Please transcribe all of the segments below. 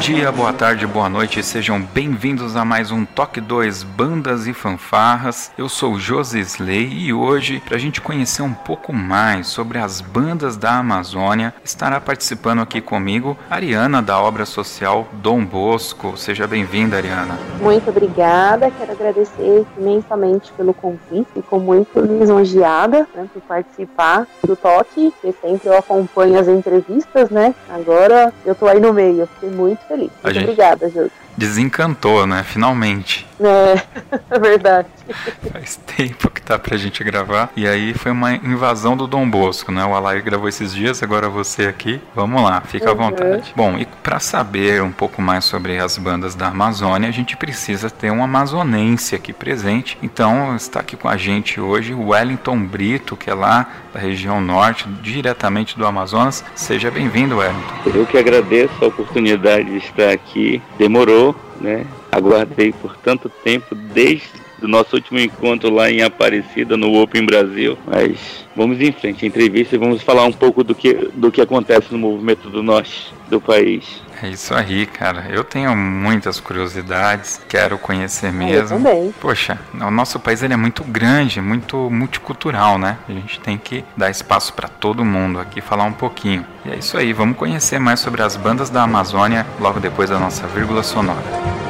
Dia, boa tarde, boa noite, sejam bem-vindos a mais um Toque 2 Bandas e Fanfarras. Eu sou Josi Slay e hoje, para a gente conhecer um pouco mais sobre as bandas da Amazônia, estará participando aqui comigo Ariana da obra social Dom Bosco. Seja bem-vinda, Ariana. Muito obrigada, quero agradecer imensamente pelo convite, fico muito lisonjeada né, por participar do Toque, que sempre eu acompanho as entrevistas, né? Agora eu tô aí no meio, fiquei muito feliz. A Muito gente- obrigada, Júlio. Desencantou, né? Finalmente. É, é verdade. Faz tempo que tá pra gente gravar. E aí foi uma invasão do Dom Bosco, né? O Alair gravou esses dias, agora você aqui. Vamos lá, fica à Uhum. vontade. Bom, e pra saber um pouco mais sobre as bandas da Amazônia, a gente precisa ter um amazonense aqui presente. Então está aqui com a gente hoje o Wellington Brito, que é lá da região norte, diretamente do Amazonas. Seja bem-vindo, Wellington. Eu que agradeço a oportunidade de estar aqui. Demorou, né? Aguardei por tanto tempo, desde o nosso último encontro lá em Aparecida, no Open Brasil. Mas vamos em frente, entrevista e vamos falar um pouco do que, do que acontece no movimento do norte do país. É isso aí, cara. Eu tenho muitas curiosidades, quero conhecer Eu mesmo. também. Poxa, o nosso país ele é muito grande, muito multicultural, né? A gente tem que dar espaço para todo mundo aqui falar um pouquinho. E é isso aí, vamos conhecer mais sobre as bandas da Amazônia logo depois da nossa vírgula sonora.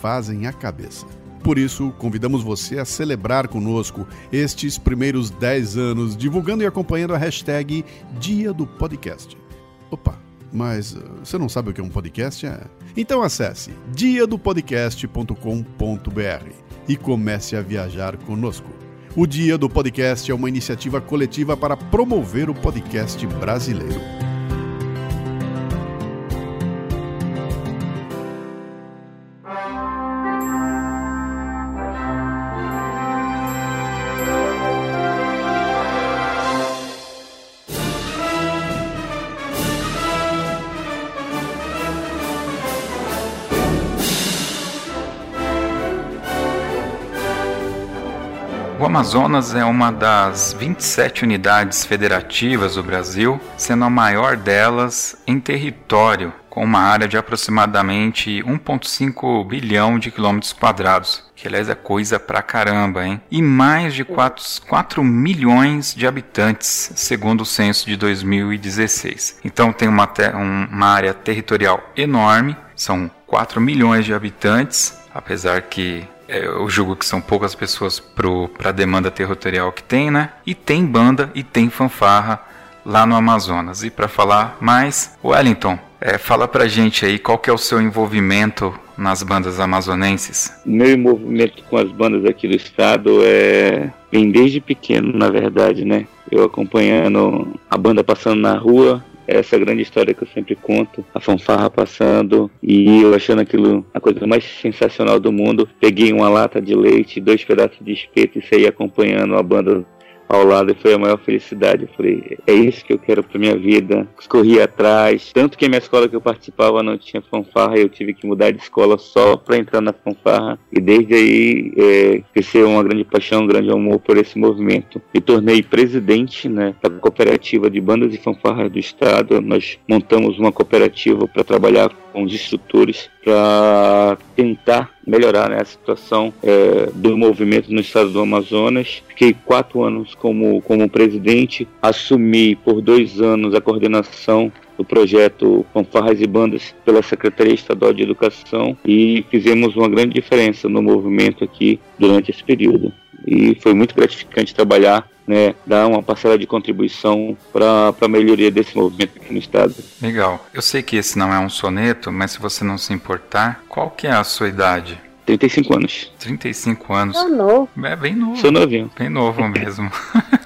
fazem a cabeça. Por isso, convidamos você a celebrar conosco estes primeiros 10 anos, divulgando e acompanhando a hashtag Dia do Podcast. Opa, mas uh, você não sabe o que é um podcast? É? Então acesse diadopodcast.com.br e comece a viajar conosco. O Dia do Podcast é uma iniciativa coletiva para promover o podcast brasileiro. Amazonas é uma das 27 unidades federativas do Brasil, sendo a maior delas em território, com uma área de aproximadamente 1,5 bilhão de quilômetros quadrados, que aliás é coisa pra caramba, hein? E mais de 4, 4 milhões de habitantes, segundo o censo de 2016. Então tem uma, um- uma área territorial enorme, são 4 milhões de habitantes, apesar que eu julgo que são poucas pessoas para a demanda territorial que tem, né? E tem banda e tem fanfarra lá no Amazonas. E para falar mais, Wellington, é, fala pra gente aí qual que é o seu envolvimento nas bandas amazonenses? Meu envolvimento com as bandas aqui do estado é vem desde pequeno, na verdade, né? Eu acompanhando a banda passando na rua, essa grande história que eu sempre conto, a fanfarra passando e eu achando aquilo a coisa mais sensacional do mundo. Peguei uma lata de leite, dois pedaços de espeto e saí acompanhando a banda ao lado e foi a maior felicidade. Eu falei, é isso que eu quero para minha vida. Corri atrás, tanto que a minha escola que eu participava não tinha fanfarra, eu tive que mudar de escola só para entrar na fanfarra e desde aí é, cresceu uma grande paixão, um grande amor por esse movimento. Me tornei presidente né, da cooperativa de bandas e fanfarras do estado. Nós montamos uma cooperativa para trabalhar com os instrutores para tentar melhorar né, a situação é, do movimento no estado do Amazonas. Fiquei quatro anos como, como presidente, assumi por dois anos a coordenação do projeto Fanfarras e Bandas pela Secretaria Estadual de Educação e fizemos uma grande diferença no movimento aqui durante esse período. E foi muito gratificante trabalhar né, dar uma parcela de contribuição para a melhoria desse movimento aqui no estado. Legal. Eu sei que esse não é um soneto, mas se você não se importar, qual que é a sua idade? 35 anos. 35 anos. Sou novo. É bem novo. Sou novinho. Bem novo mesmo.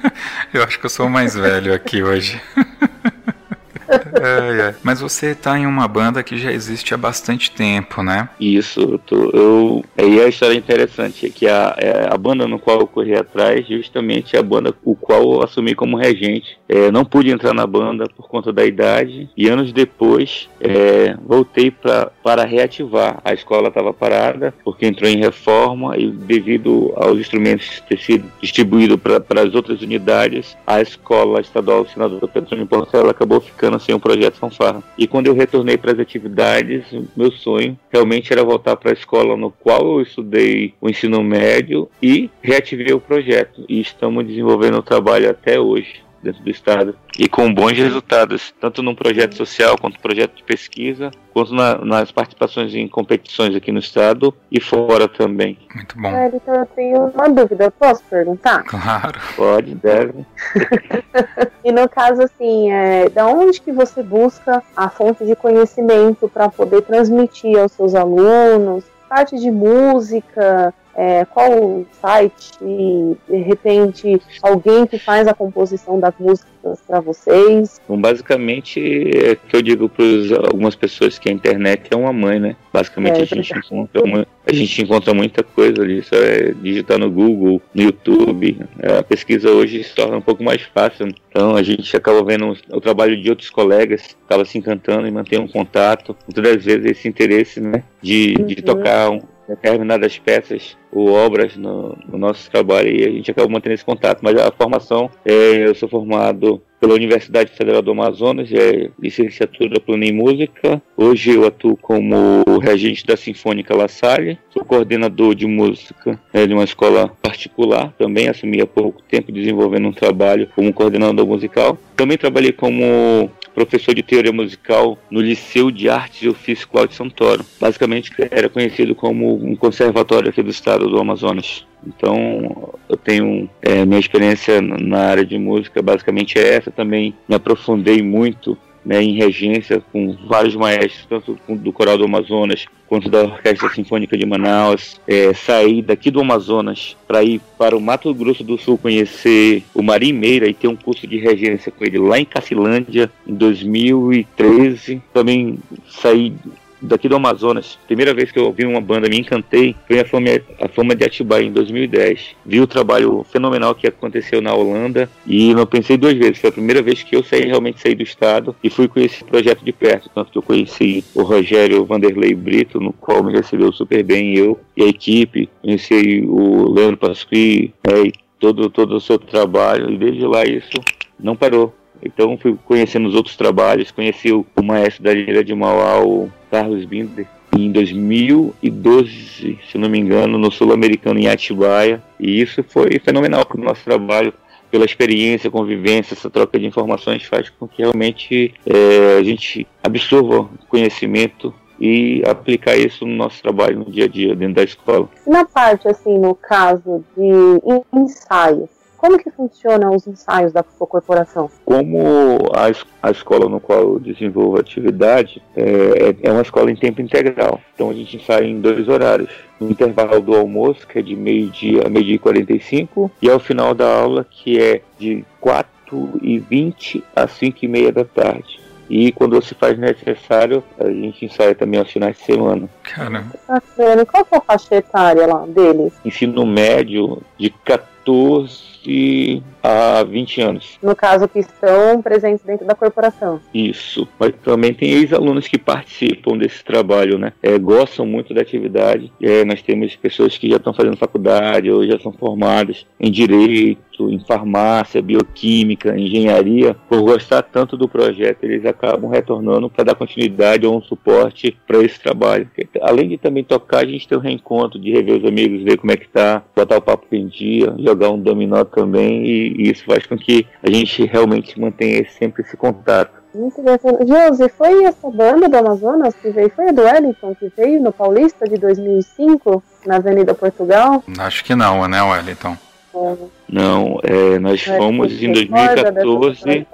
eu acho que eu sou o mais velho aqui hoje. é, é. Mas você está em uma banda que já existe há bastante tempo, né? Isso, eu, tô, eu a história interessante é que a, é a banda no qual eu corri atrás, justamente a banda o qual eu assumi como regente. É, não pude entrar na banda por conta da idade e anos depois é, voltei pra, para reativar. A escola estava parada porque entrou em reforma e devido aos instrumentos ter sido distribuído para as outras unidades, a escola estadual Senador Petrônio Porcela acabou ficando sem o um projeto Fanfarra. E quando eu retornei para as atividades, meu sonho realmente era voltar para a escola no qual eu estudei o ensino médio e reativei o projeto. E estamos desenvolvendo o trabalho até hoje dentro do estado e com bons resultados, tanto num projeto social quanto projeto de pesquisa, quanto na, nas participações em competições aqui no estado e fora também. Muito bom. É, então eu tenho uma dúvida, posso perguntar? Claro. Pode, deve. e no caso, assim, é, da onde que você busca a fonte de conhecimento para poder transmitir aos seus alunos? Parte de música, é, qual site, de repente alguém que faz a composição das músicas para vocês? Bom, basicamente, é que eu digo para algumas pessoas que a internet é uma mãe, né? Basicamente é, a, gente encontra uma, a gente encontra muita coisa ali, só é digitar no Google, no YouTube. É, a pesquisa hoje se torna um pouco mais fácil. Então a gente acaba vendo o trabalho de outros colegas, acaba se encantando e mantém um contato. Muitas das vezes esse interesse, né, de, uhum. de tocar um, determinadas peças ou obras no, no, nosso trabalho e a gente acaba mantendo esse contato. Mas a formação, é, eu sou formado pela Universidade Federal do Amazonas, é licenciatura plano em música. Hoje eu atuo como regente da Sinfônica La Salle, sou coordenador de música é, de uma escola particular, também assumi há pouco tempo desenvolvendo um trabalho como coordenador musical. Também trabalhei como professor de teoria musical no Liceu de Artes e Ofício Cláudio Santoro. Basicamente era conhecido como um conservatório aqui do estado do Amazonas. Então, eu tenho é, minha experiência na área de música, basicamente é essa. Também me aprofundei muito né, em regência com vários maestros, tanto do Coral do Amazonas quanto da Orquestra Sinfônica de Manaus. É, saí daqui do Amazonas para ir para o Mato Grosso do Sul conhecer o Marim Meira e ter um curso de regência com ele lá em Cacilândia em 2013. Também saí daqui do Amazonas. Primeira vez que eu ouvi uma banda, me encantei, foi a Fama, a Fama de Atibaia em 2010. Vi o trabalho fenomenal que aconteceu na Holanda e não pensei duas vezes. Foi a primeira vez que eu saí, realmente saí do estado e fui com esse projeto de perto. Tanto que eu conheci o Rogério Vanderlei Brito, no qual me recebeu super bem, eu e a equipe. Conheci o Leandro Pasqui é, e todo, todo o seu trabalho e desde lá isso não parou. Então fui conhecendo os outros trabalhos, conheci o, maestro da Ilha de Mauá, o Carlos Binder, em 2012, se não me engano, no Sul-Americano em Atibaia, e isso foi fenomenal para o nosso trabalho, pela experiência, convivência, essa troca de informações faz com que realmente é, a gente absorva conhecimento e aplicar isso no nosso trabalho no dia a dia dentro da escola. Na parte assim, no caso de ensaios, como que funcionam os ensaios da sua corporação? Como a, a escola no qual eu desenvolvo a atividade é, é uma escola em tempo integral, então a gente ensaia em dois horários. No intervalo do almoço, que é de meio-dia a meio-dia e 45, e ao final da aula, que é de 4 e 20 às 5 e meia da tarde. E quando se faz necessário, a gente ensaia também aos finais de semana. Caramba. Qual que é a faixa etária lá deles? Ensino médio de 14 a 20 anos. No caso, que estão presentes dentro da corporação. Isso. Mas também tem ex-alunos que participam desse trabalho, né? É, gostam muito da atividade. É, nós temos pessoas que já estão fazendo faculdade ou já são formadas em direito, em farmácia, bioquímica, engenharia. Por gostar tanto do projeto, eles acabam retornando para dar continuidade ou um suporte para esse trabalho. Além de também tocar, a gente tem um reencontro de rever os amigos, ver como é que tá, botar o papo em dia, jogar um dominó também e e isso faz com que a gente realmente mantenha sempre esse contato. Muito bacana. Josi, foi essa banda do Amazonas que veio? Foi a do Wellington que veio no Paulista de 2005, na Avenida Portugal? Acho que não, né, Wellington? É. Não, é, nós fomos em 2014.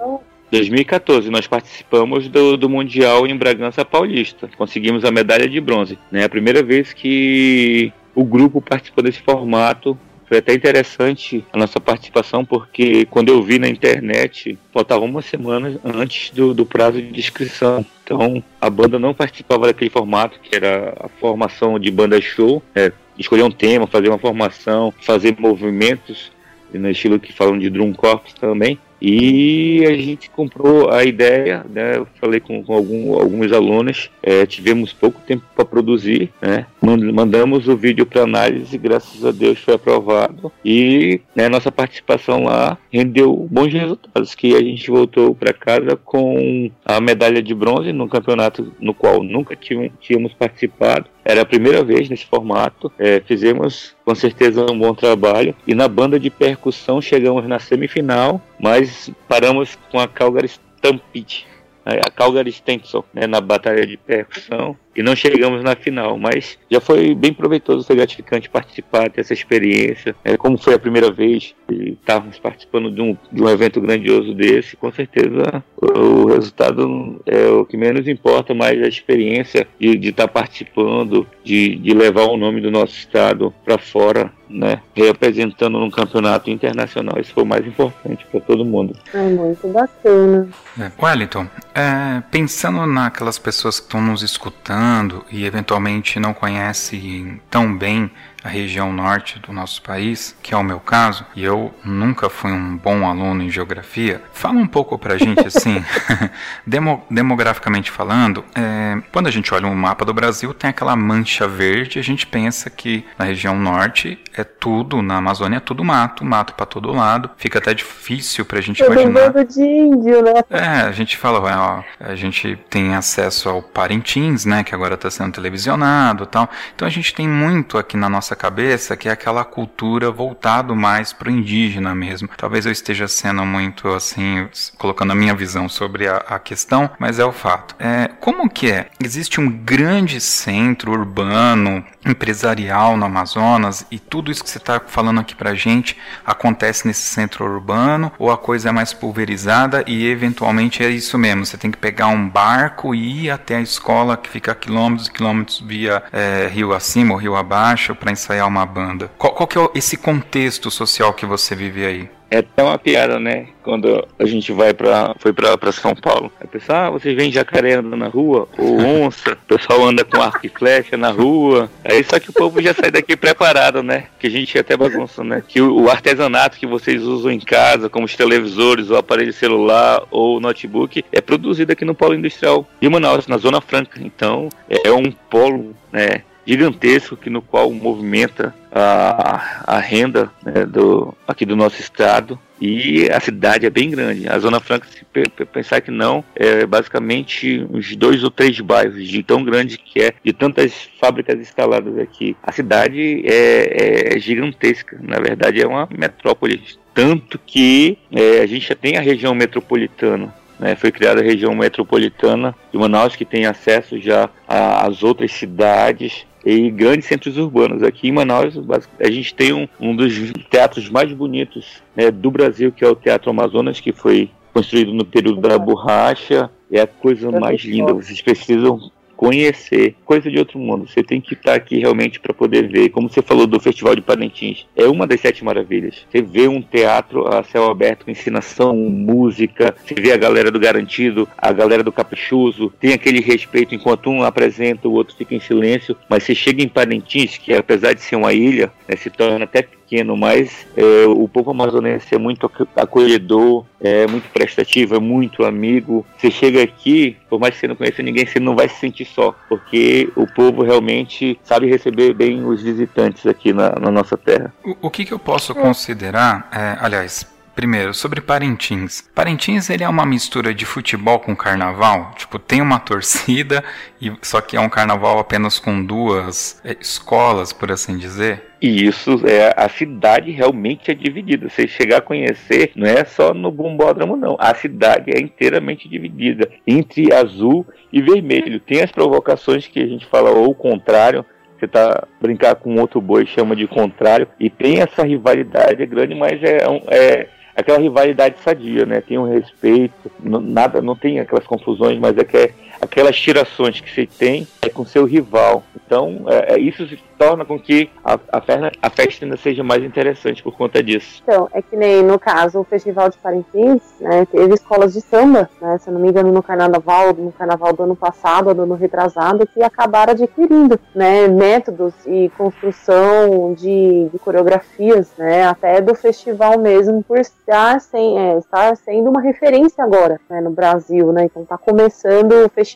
2014, nós participamos do, do, Mundial em Bragança Paulista. Conseguimos a medalha de bronze. Né? A primeira vez que o grupo participou desse formato foi até interessante a nossa participação, porque quando eu vi na internet, faltava uma semana antes do, do prazo de inscrição. Então, a banda não participava daquele formato, que era a formação de banda show, é, escolher um tema, fazer uma formação, fazer movimentos, no estilo que falam de drum corps também. E a gente comprou a ideia, né? Eu falei com, com algum, alguns alunos, é, tivemos pouco tempo para produzir, né? Mandamos o vídeo para análise, graças a Deus foi aprovado e né, nossa participação lá rendeu bons resultados, que a gente voltou para casa com a medalha de bronze no campeonato no qual nunca tínhamos participado era a primeira vez nesse formato. É, fizemos com certeza um bom trabalho. E na banda de percussão chegamos na semifinal, mas paramos com a Calgary Stampede. A Calgary Stencil, né, na batalha de percussão e não chegamos na final, mas já foi bem proveitoso, foi gratificante participar, ter essa experiência. É, como foi a primeira vez que estávamos participando de um, de um evento grandioso desse, com certeza o, o resultado é o que menos importa, mas a experiência de estar tá participando, de, de levar o nome do nosso estado para fora né, representando num campeonato internacional. Isso foi o mais importante para todo mundo. É muito bacana. É, Wellington, é, pensando naquelas pessoas que estão nos escutando, e eventualmente não conhece tão bem a região norte do nosso país, que é o meu caso, e eu nunca fui um bom aluno em geografia, fala um pouco pra gente assim, demo, demograficamente falando, é, quando a gente olha um mapa do Brasil, tem aquela mancha verde, a gente pensa que na região norte é tudo, na Amazônia é tudo mato, mato para todo lado, fica até difícil pra gente Todo imaginar. de índio, né? É, a gente fala, ó, a gente tem acesso ao Parintins, né, que agora está sendo televisionado tal, então a gente tem muito aqui na nossa cabeça que é aquela cultura voltado mais para o indígena mesmo. Talvez eu esteja sendo muito assim, colocando a minha visão sobre a, a questão, mas é o fato. É, como que é? Existe um grande centro urbano, empresarial no Amazonas e tudo isso que você está falando aqui para gente acontece nesse centro urbano ou a coisa é mais pulverizada e eventualmente é isso mesmo, você tem que pegar um barco e ir até a escola que fica a quilômetros e quilômetros via é, rio acima ou rio abaixo para ensaiar uma banda. Qual, qual que é esse contexto social que você vive aí? É até uma piada, né? Quando a gente vai pra, foi pra São Paulo. Aí pessoal, ah, vocês veem jacaré andando na rua? Ou onça? O pessoal anda com arco e flecha na rua. Aí só que o povo já sai daqui preparado, né? Que a gente até bagunça, né? Que o, o artesanato que vocês usam em casa, como os televisores, o aparelho celular ou notebook, é produzido aqui no Polo Industrial de Manaus, na Zona Franca. Então, é um polo, né? Gigantesco que no qual movimenta a, a renda né, do, aqui do nosso estado e a cidade é bem grande. A Zona Franca, se pensar que não, é basicamente uns dois ou três bairros de tão grande que é, de tantas fábricas instaladas aqui. A cidade é, é gigantesca, na verdade é uma metrópole, tanto que é, a gente já tem a região metropolitana né, foi criada a região metropolitana de Manaus, que tem acesso já às outras cidades e grandes centros urbanos. Aqui em Manaus, a gente tem um, um dos teatros mais bonitos né, do Brasil, que é o Teatro Amazonas, que foi construído no período da borracha. É a coisa mais linda. Vocês precisam conhecer, coisa de outro mundo. Você tem que estar aqui realmente para poder ver. Como você falou do Festival de Parintins, é uma das sete maravilhas. Você vê um teatro a céu aberto com ensinação, música, você vê a galera do Garantido, a galera do Caprichoso, tem aquele respeito enquanto um apresenta, o outro fica em silêncio. Mas você chega em Parintins, que apesar de ser uma ilha, né, se torna até pequeno, mas é, o povo amazonense é muito acolhedor, é muito prestativo, é muito amigo. Você chega aqui, por mais que você não conheça ninguém, você não vai se sentir só, porque o povo realmente sabe receber bem os visitantes aqui na, na nossa terra. O, o que, que eu posso considerar, é, aliás, Primeiro, sobre Parintins. Parintins ele é uma mistura de futebol com carnaval. Tipo, tem uma torcida, e só que é um carnaval apenas com duas é, escolas, por assim dizer. E isso é a cidade realmente é dividida. Você chegar a conhecer, não é só no bombódromo, não. A cidade é inteiramente dividida entre azul e vermelho. Tem as provocações que a gente fala ou o contrário, você tá brincar com outro boi chama de contrário e tem essa rivalidade grande mas é, é aquela rivalidade sadia, né? Tem um respeito, nada, não tem aquelas confusões, mas é que é aquelas tirações que você tem é com seu rival. Então, é, é isso se torna com que a, a, perna, a festa ainda seja mais interessante por conta disso. Então, é que nem no caso o Festival de Parintins, né, teve escolas de samba, né, se não me engano, no carnaval, no carnaval do ano passado, do ano retrasado, que acabaram adquirindo, né, métodos e construção de, de coreografias, né, até do festival mesmo, por estar, sem, é, estar sendo uma referência agora, né, no Brasil, né, então tá começando o festival,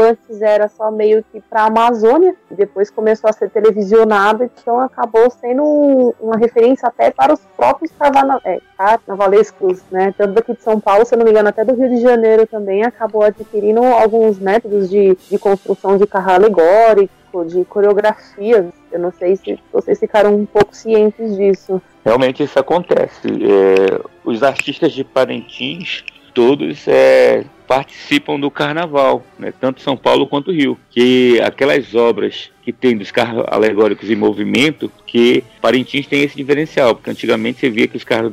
antes era só meio que para a Amazônia, e depois começou a ser televisão visionado, então acabou sendo uma referência até para os próprios carnaval, é, carnavalescos, né? Tanto daqui de São Paulo, se eu não me engano, até do Rio de Janeiro também acabou adquirindo alguns métodos de, de construção de carro alegórico, de coreografias. Eu não sei se vocês ficaram um pouco cientes disso. Realmente isso acontece. É, os artistas de Parintins todos é, participam do carnaval, né, tanto São Paulo quanto Rio. Que aquelas obras que tem dos carros alegóricos em movimento, que Parintins tem esse diferencial, porque antigamente você via que os carros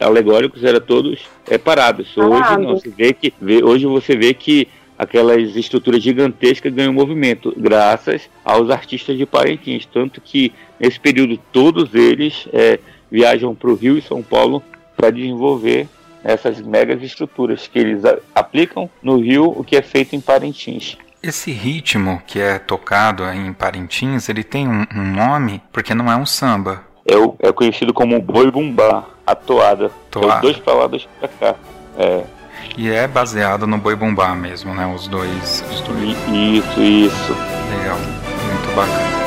alegóricos eram todos é, parados. Hoje não, você vê que hoje você vê que aquelas estruturas gigantescas ganham movimento, graças aos artistas de Parintins. Tanto que nesse período todos eles é, viajam para o Rio e São Paulo para desenvolver essas megas estruturas que eles aplicam no Rio, o que é feito em Parintins. Esse ritmo que é tocado em Parintins, ele tem um, um nome porque não é um samba. É, o, é conhecido como boi bumbá, a toada. toada. É os dois pra lá, dois pra cá. É. E é baseado no boi bumbá mesmo, né? Os dois. Os dois. Isso, isso. Legal, muito bacana.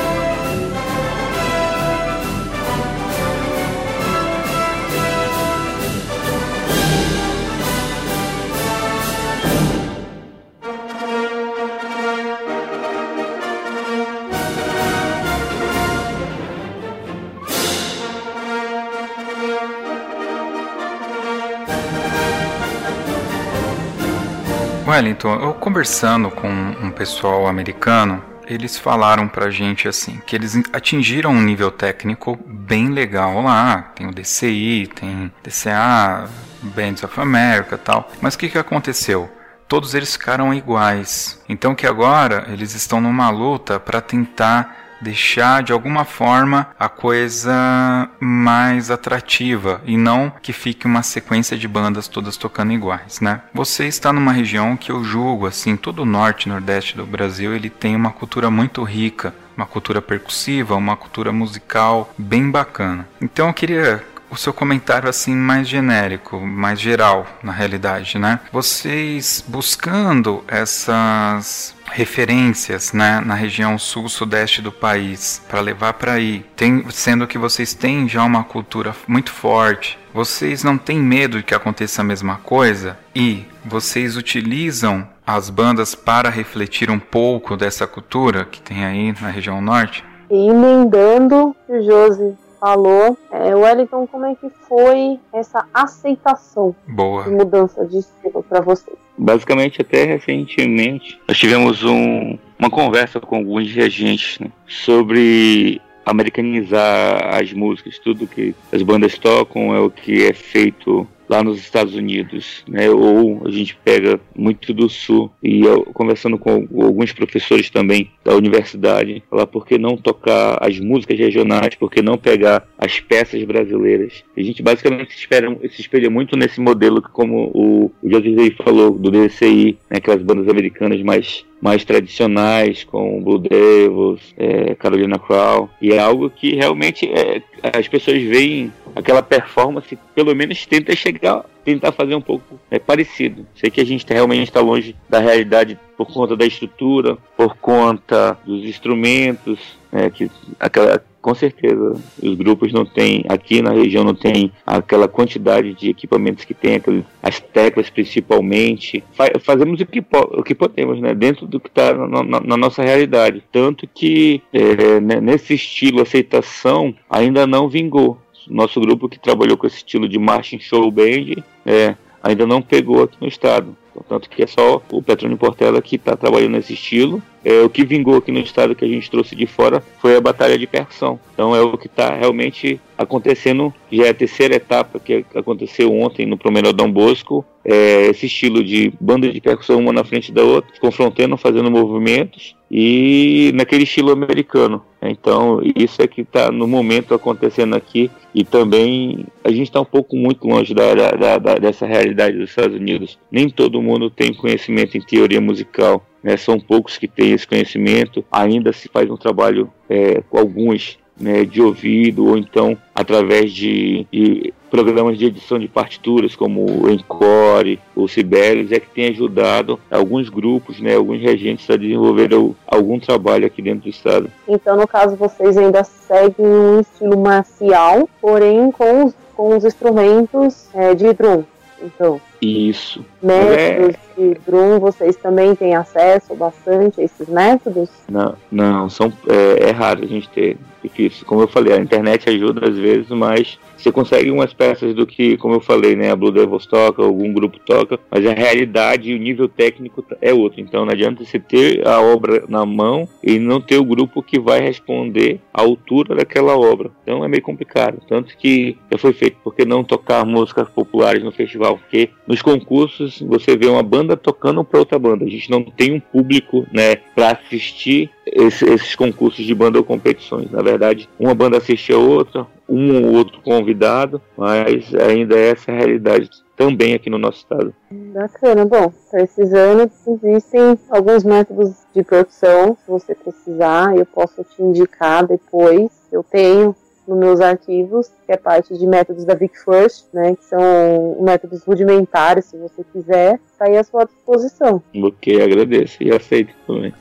Wellington, eu conversando com um pessoal americano, eles falaram pra gente assim, que eles atingiram um nível técnico bem legal lá, tem o DCI, tem DCA, Bands of America tal. Mas o que, que aconteceu? Todos eles ficaram iguais. Então que agora eles estão numa luta para tentar deixar de alguma forma a coisa mais atrativa e não que fique uma sequência de bandas todas tocando iguais, né? Você está numa região que eu julgo assim, todo o norte e nordeste do Brasil, ele tem uma cultura muito rica, uma cultura percussiva, uma cultura musical bem bacana. Então eu queria o seu comentário assim mais genérico, mais geral na realidade, né? Vocês buscando essas referências né, na região sul-sudeste do país para levar para aí, tem, sendo que vocês têm já uma cultura muito forte, vocês não têm medo de que aconteça a mesma coisa e vocês utilizam as bandas para refletir um pouco dessa cultura que tem aí na região norte? E emendando Josi falou. É, Wellington, como é que foi essa aceitação Boa. de mudança de estilo para vocês? Basicamente, até recentemente, nós tivemos um, uma conversa com alguns reagentes né, sobre americanizar as músicas, tudo que as bandas tocam é o que é feito lá nos Estados Unidos, né? Ou a gente pega muito do Sul e eu, conversando com alguns professores também da universidade, falar por que não tocar as músicas regionais, por que não pegar as peças brasileiras. A gente basicamente se, espera, se espelha muito nesse modelo que, como o, o José falou, do DCI, né? aquelas bandas americanas mais mais tradicionais, com Blue Devils, é, Carolina Crow, e é algo que realmente é, as pessoas veem aquela performance, pelo menos tenta chegar, tentar fazer um pouco é, parecido. Sei que a gente tá, realmente está longe da realidade por conta da estrutura, por conta dos instrumentos, é, que aquela, com certeza os grupos não têm aqui na região não tem aquela quantidade de equipamentos que tem as teclas principalmente. Fa fazemos o que, o que podemos né dentro do que está na, na, na, nossa realidade. Tanto que é, né, nesse estilo aceitação ainda não vingou nosso grupo que trabalhou com esse estilo de marching show band é, ainda não pegou aqui no estado tanto que é só o Petrônio Portela que está trabalhando nesse estilo. É, o que vingou aqui no estado que a gente trouxe de fora foi a batalha de percussão. Então é o que está realmente acontecendo, já é a terceira etapa que aconteceu ontem no Promenade Dom Bosco. É esse estilo de banda de percussão uma na frente da outra, confrontando, fazendo movimentos e naquele estilo americano. Então, isso é que está no momento acontecendo aqui e também a gente está um pouco muito longe da, da, da, dessa realidade dos Estados Unidos. Nem todo mundo tem conhecimento em teoria musical. Né? São poucos que têm esse conhecimento. Ainda se faz um trabalho é, com alguns né, de ouvido ou então através de, de, programas de edição de partituras como o Encore, o Sibelius, é que tem ajudado alguns grupos, né, alguns regentes a desenvolver algum trabalho aqui dentro do estado. Então, no caso, vocês ainda seguem um estilo marcial, porém com os, com os instrumentos é, de drum. Então, isso. Métodos é... de Drum, vocês também têm acesso bastante a esses métodos? Não, não são, é, é raro a gente ter difícil. Como eu falei, a internet ajuda às vezes, mas você consegue umas peças do que, como eu falei, né, a Blue Devils toca, algum grupo toca, mas a realidade e o nível técnico é outro. Então não adianta você ter a obra na mão e não ter o grupo que vai responder à altura daquela obra. Então é meio complicado. Tanto que já foi feito, porque não tocar músicas populares no festival? Porque nos concursos você vê uma banda tocando para outra banda. A gente não tem um público, né, para assistir esse, esses concursos de banda ou competições. Na verdade, uma banda assiste a outra, um ou outro convidado, mas ainda é essa a realidade também aqui no nosso estado. Bacana. Bom, precisando, existem alguns métodos de produção. Se você precisar, eu posso te indicar depois. Eu tenho nos meus arquivos, que é parte de métodos da Vic First, né, que são métodos rudimentares, se você quiser, está aí à sua disposição. Ok, agradeço e aceito também.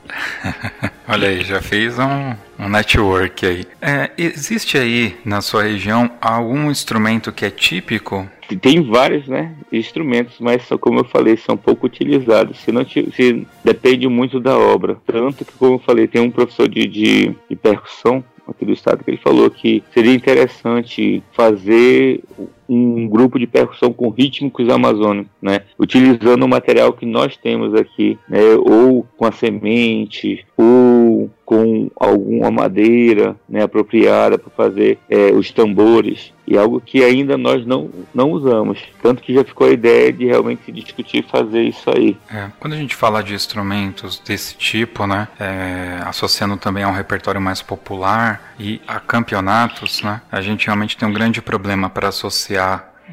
Olha aí, já fez um, um network aí. É, existe aí na sua região algum instrumento que é típico? Tem vários, né, instrumentos, mas como eu falei, são pouco utilizados. Se não se depende muito da obra. Tanto que, como eu falei, tem um professor de, de, de percussão aqui do estado, que ele falou que seria interessante fazer um grupo de percussão com rítmicos amazônicos, né? Utilizando o material que nós temos aqui, né? Ou com a semente, ou com alguma madeira né, apropriada para fazer é, os tambores e algo que ainda nós não, não usamos. Tanto que já ficou a ideia de realmente discutir fazer isso aí. É, quando a gente fala de instrumentos desse tipo, né, é, associando também a um repertório mais popular e a campeonatos, né, a gente realmente tem um grande problema para associar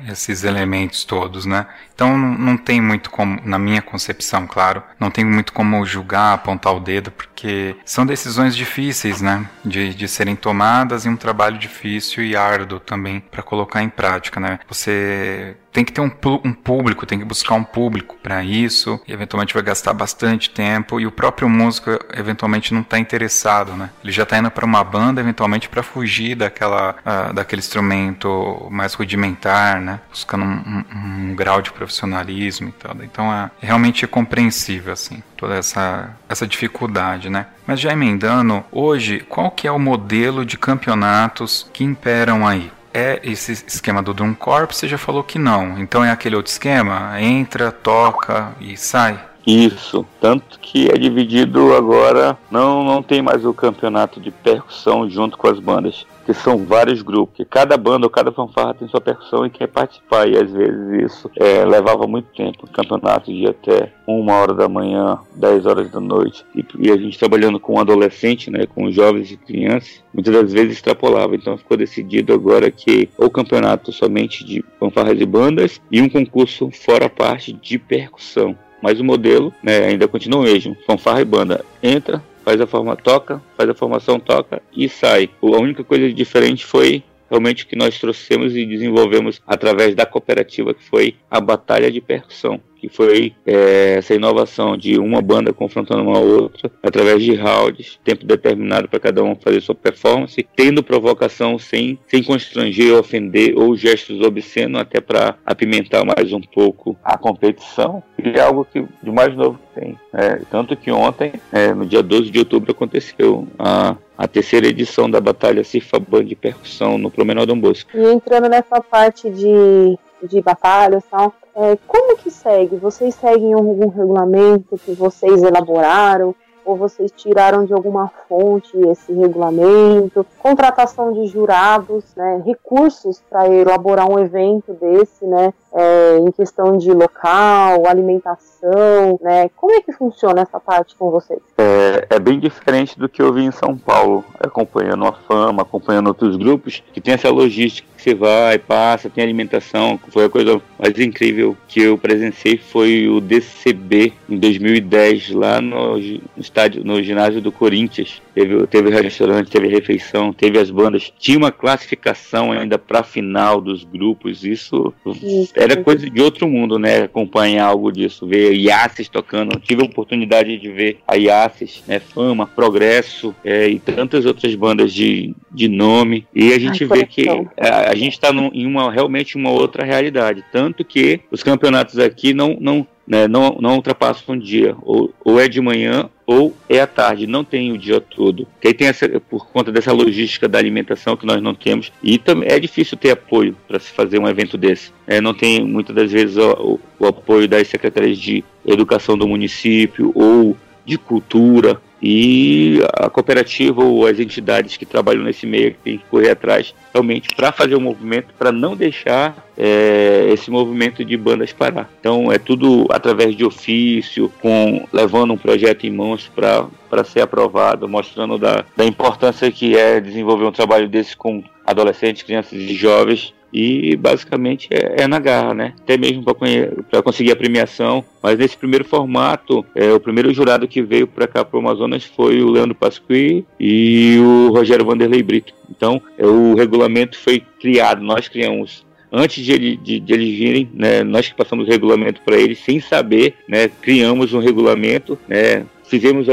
esses elementos todos, né? Então não tem muito como, na minha concepção, claro, não tem muito como julgar, apontar o dedo, porque são decisões difíceis, né? De, de serem tomadas e um trabalho difícil e árduo também para colocar em prática, né? Você tem que ter um, um público, tem que buscar um público para isso, e eventualmente vai gastar bastante tempo, e o próprio músico eventualmente não está interessado, né? Ele já está indo para uma banda, eventualmente para fugir daquela, uh, daquele instrumento mais rudimentar, né? Buscando um, um, um grau de profissionalismo e tal. Então é realmente compreensível, assim, toda essa, essa dificuldade, né? Mas já emendando, hoje, qual que é o modelo de campeonatos que imperam aí? É esse esquema do Drum Corp, você já falou que não. Então é aquele outro esquema? Entra, toca e sai? Isso, tanto que é dividido agora, não, não tem mais o campeonato de percussão junto com as bandas que são vários grupos, que cada banda ou cada fanfarra tem sua percussão e quer participar, e às vezes isso é, levava muito tempo, campeonato de até uma hora da manhã, 10 horas da noite, e, e, a gente trabalhando com adolescente, né, com jovens e crianças, muitas das vezes extrapolava, então ficou decidido agora que o campeonato somente de fanfarras e bandas e um concurso fora parte de percussão. Mas o modelo né, ainda continua o mesmo, fanfarra e banda. Entra, faz a forma toca, faz a formação toca e sai. A única coisa diferente foi realmente que nós trouxemos e desenvolvemos através da cooperativa que foi a batalha de percussão que foi é, essa inovação de uma banda confrontando uma outra através de rounds, tempo determinado para cada um fazer sua performance, tendo provocação sem, sem constranger, ofender ou gestos obscenos, até para apimentar mais um pouco a competição. E é algo que de mais novo que tem. É, tanto que ontem, é, no dia 12 de outubro, aconteceu a, a terceira edição da Batalha Cifa Band de Percussão no Promenor Dom Bosco. E entrando nessa parte de, de batalha, tal, é, como que segue? Vocês seguem algum regulamento que vocês elaboraram? Ou vocês tiraram de alguma fonte esse regulamento? Contratação de jurados, né, recursos para elaborar um evento desse, né? É, em questão de local, alimentação, né? Como é que funciona essa parte com vocês? É, é bem diferente do que eu vi em São Paulo, acompanhando a fama, acompanhando outros grupos, que tem essa logística que você vai, passa, tem alimentação. Foi a coisa mais incrível que eu presenciei foi o DCB em 2010 lá no, estádio, no ginásio do Corinthians. Teve, teve restaurante, teve refeição, teve as bandas. Tinha uma classificação ainda para final dos grupos. Isso, Isso era coisa de outro mundo, né? Acompanhar algo disso, ver Iaces tocando. Tive a oportunidade de ver a Iaces, né? Fama, Progresso é, e tantas outras bandas de, de nome. E a gente Ai, vê que a, a gente está em uma realmente uma outra realidade. Tanto que os campeonatos aqui não, não né, não, não ultrapassa um dia, ou, ou é de manhã ou é à tarde, não tem o dia todo. Que aí tem essa, por conta dessa logística da alimentação que nós não temos, e também é difícil ter apoio para se fazer um evento desse. É, não tem muitas das vezes o, o, o apoio das secretarias de educação do município ou de cultura e a cooperativa ou as entidades que trabalham nesse meio que tem que correr atrás realmente para fazer o um movimento, para não deixar é, esse movimento de bandas parar. Então é tudo através de ofício, com levando um projeto em mãos para ser aprovado, mostrando da, da importância que é desenvolver um trabalho desse com adolescentes, crianças e jovens e basicamente é, é, na garra, né? Até mesmo para conseguir a premiação. Mas nesse primeiro formato, é, o primeiro jurado que veio para cá para o Amazonas foi o Leandro Pasqui e o Rogério Vanderlei Brito. Então, é, o regulamento foi criado, nós criamos antes de, ele, de, de eles virem, né, nós que passamos o regulamento para eles, sem saber, né, criamos um regulamento, né, fizemos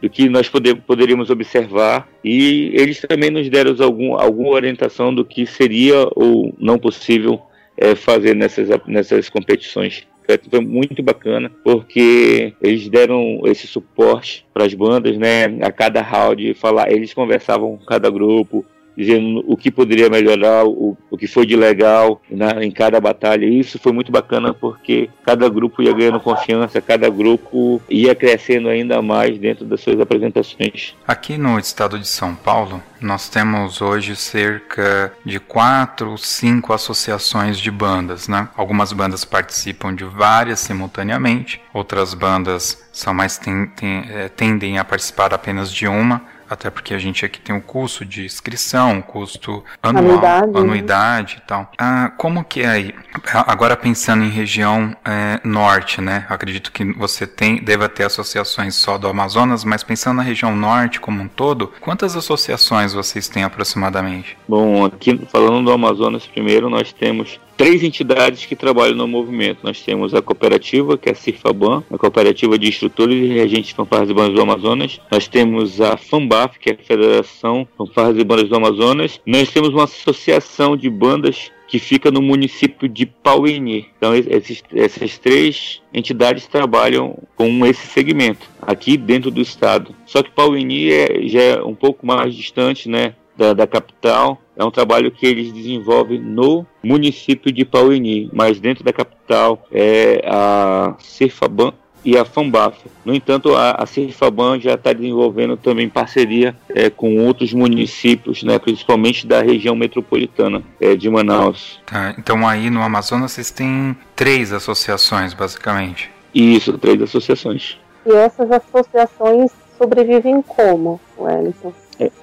do que nós poder, poderíamos observar e eles também nos deram algum, alguma orientação do que seria ou não possível é, fazer nessas, nessas competições. Foi muito bacana porque eles deram esse suporte para as bandas, né? A cada round falar, eles conversavam com cada grupo, dizendo o que poderia melhorar, o, o que foi de legal na, em cada batalha. E isso foi muito bacana porque cada grupo ia ganhando confiança, cada grupo ia crescendo ainda mais dentro das suas apresentações. Aqui no estado de São Paulo, nós temos hoje cerca de quatro, cinco associações de bandas, né? Algumas bandas participam de várias simultaneamente, outras bandas são mais ten, ten, eh, tendem a participar apenas de uma até porque a gente aqui tem um custo de inscrição, um custo anual, anuidade, né? anuidade e tal. Ah, como que é aí? Agora pensando em região é, norte, né? Acredito que você tem, deva ter associações só do Amazonas, mas pensando na região norte como um todo, quantas associações vocês têm aproximadamente? Bom, aqui falando do Amazonas primeiro, nós temos três entidades que trabalham no movimento. Nós temos a cooperativa, que é a CIRFABAN, a Cooperativa de Instrutores e Regentes Fanfarras e Bandas do Amazonas. Nós temos a FAMBAF, que é a Federação Fanfarras e Bandas do Amazonas. Nós temos uma associação de bandas que fica no município de Pauini. Então, esses, essas três entidades trabalham com esse segmento aqui dentro do estado. Só que Pauini é, já é um pouco mais distante, né? Da, da, capital. É um trabalho que eles desenvolvem no município de Pauini, mas dentro da capital é a Cefaban e a FAMBAF. No entanto, a, a Cifaban já está desenvolvendo também parceria é, com outros municípios, né, principalmente da região metropolitana é, de Manaus. Tá, então aí no Amazonas vocês têm três associações, basicamente. Isso, três associações. E essas associações sobrevivem como, Wellington?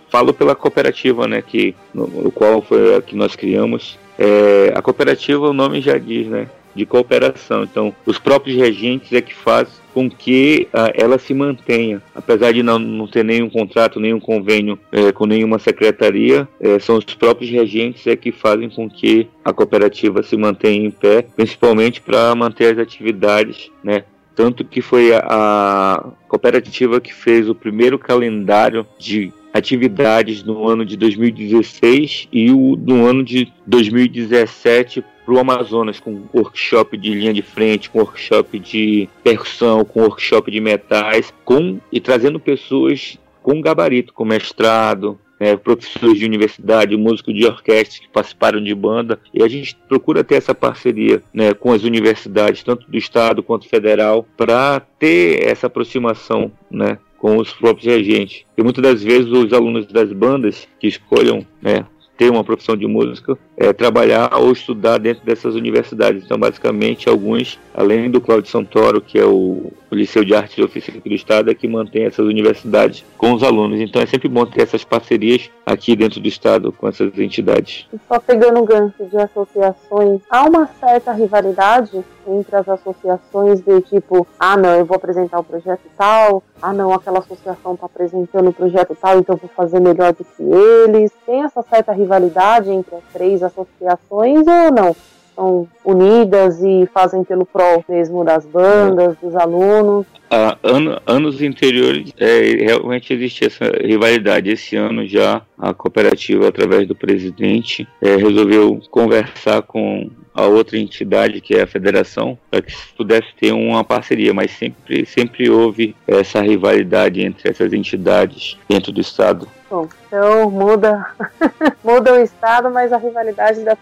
Falo pela cooperativa, né, que, no, no qual foi a que nós criamos. É, a cooperativa, o nome já diz, né, de cooperação. Então, os próprios regentes é que faz com que uh, ela se mantenha, apesar de não, não ter nenhum contrato, nenhum convênio é, com nenhuma secretaria, é, são os próprios regentes é que fazem com que a cooperativa se mantenha em pé, principalmente para manter as atividades, né? Tanto que foi a, a cooperativa que fez o primeiro calendário de atividades no ano de 2016 e o no ano de 2017 para o Amazonas, com workshop de linha de frente, com workshop de percussão, com workshop de metais, com e trazendo pessoas com gabarito, com mestrado, né, professores de universidade, músicos de orquestra que participaram de banda, e a gente procura ter essa parceria né, com as universidades, tanto do estado quanto federal, para ter essa aproximação né, com os próprios regentes. E muitas das vezes os alunos das bandas que escolham né, ter uma profissão de música, é, trabalhar ou estudar dentro dessas universidades. Então, basicamente, alguns, além do Cláudio Santoro, que é o, o Liceu de Arte e Ofício aqui do Estado, é que mantém essas universidades com os alunos. Então, é sempre bom ter essas parcerias aqui dentro do Estado com essas entidades. só pegando o gancho de associações, há uma certa rivalidade entre as associações de tipo, ah, não, eu vou apresentar o projeto tal, ah, não, aquela associação está apresentando o projeto tal, então vou fazer melhor do que eles. Tem essa certa rivalidade entre as três associações ou não? São unidas e fazem pelo pró mesmo das bandas, dos alunos? Ah, ano, anos anteriores é, realmente existia essa rivalidade. Esse ano já a cooperativa, através do presidente, é, resolveu conversar com a outra entidade que é a federação para que pudesse ter uma parceria, mas sempre sempre houve essa rivalidade entre essas entidades dentro do estado. Bom, então muda muda o estado, mas a rivalidade das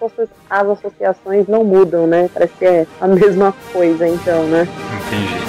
as associações não mudam, né? Parece que é a mesma coisa, então, né? Entendi.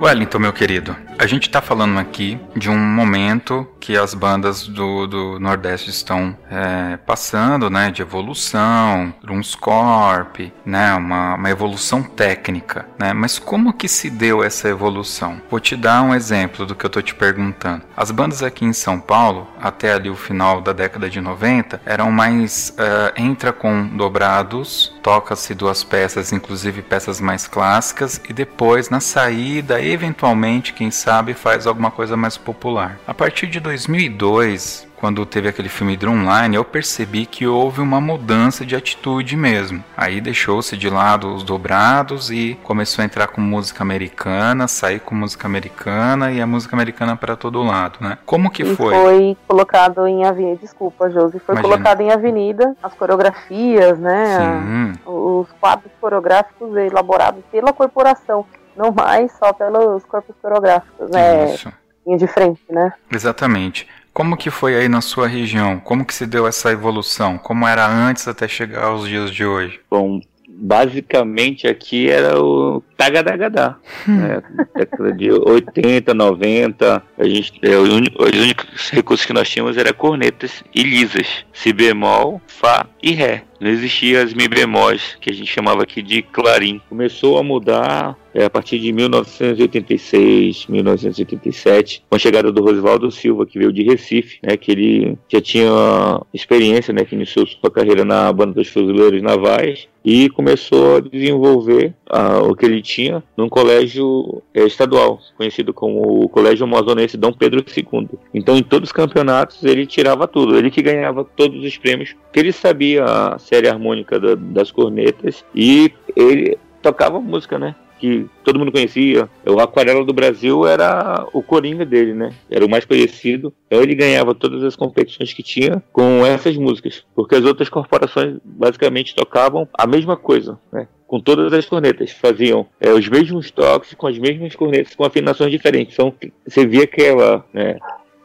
Wellington, meu querido, a gente está falando aqui de um momento que as bandas do, do Nordeste estão é, passando, né, de evolução, Drumscorp, né, uma, uma evolução técnica, né, mas como que se deu essa evolução? Vou te dar um exemplo do que eu estou te perguntando. As bandas aqui em São Paulo, até ali o final da década de 90, eram mais é, entra com dobrados, toca-se duas peças, inclusive peças mais clássicas, e depois na saída, eventualmente, quem sabe, faz alguma coisa mais popular. A partir de 2002, quando teve aquele filme Drumline, eu percebi que houve uma mudança de atitude mesmo. Aí deixou-se de lado os dobrados e começou a entrar com música americana, sair com música americana e a música americana para todo lado, né? Como que e foi? Foi colocado em avenida, desculpa, Josi, foi Imagina. colocado em avenida as coreografias, né? Sim. Os quadros coreográficos elaborados pela corporação não mais só pelos corpos coreográficos, né? Isso. Linha de frente, né? Exatamente. Como que foi aí na sua região? Como que se deu essa evolução? Como era antes até chegar aos dias de hoje? Bom, basicamente aqui era o tagadagadá. Hum. Né? Década de 80, 90, a gente, é, os únicos recursos que nós tínhamos eram cornetas e lisas, si bemol, fá e ré. Não existia as mi bemóis, que a gente chamava aqui de clarim. Começou a mudar é, a partir de 1986, 1987, com a chegada do Rosvaldo Silva, que veio de Recife, né, que ele já tinha experiência, né, que iniciou sua carreira na banda dos fuzileiros navais e começou a desenvolver uh, o que ele tinha num colégio é, estadual, conhecido como o Colégio Amazonense Dom Pedro II. Então, em todos os campeonatos, ele tirava tudo. Ele que ganhava todos os prêmios, porque ele sabia a série harmônica da, das cornetas e ele tocava música, né? que todo mundo conhecia. O Aquarela do Brasil era o coringa dele, né? Era o mais conhecido. Então ele ganhava todas as competições que tinha com essas músicas, porque as outras corporações basicamente tocavam a mesma coisa, né? Com todas as cornetas, faziam é, os mesmos toques com as mesmas cornetas com afinações diferentes. Então você via aquela, né,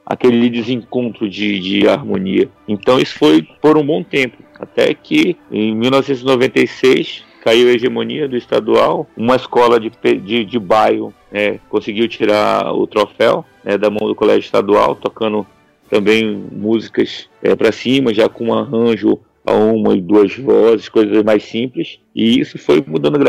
aquele desencontro de, de harmonia. Então isso foi por um bom tempo, até que em 1996 caiu a hegemonia do estadual, uma escola de, de, de bairro é, conseguiu tirar o troféu né, da mão do colégio estadual, tocando também músicas é, para cima, já com um arranjo a uma e duas vozes, coisas mais simples, e isso foi mudando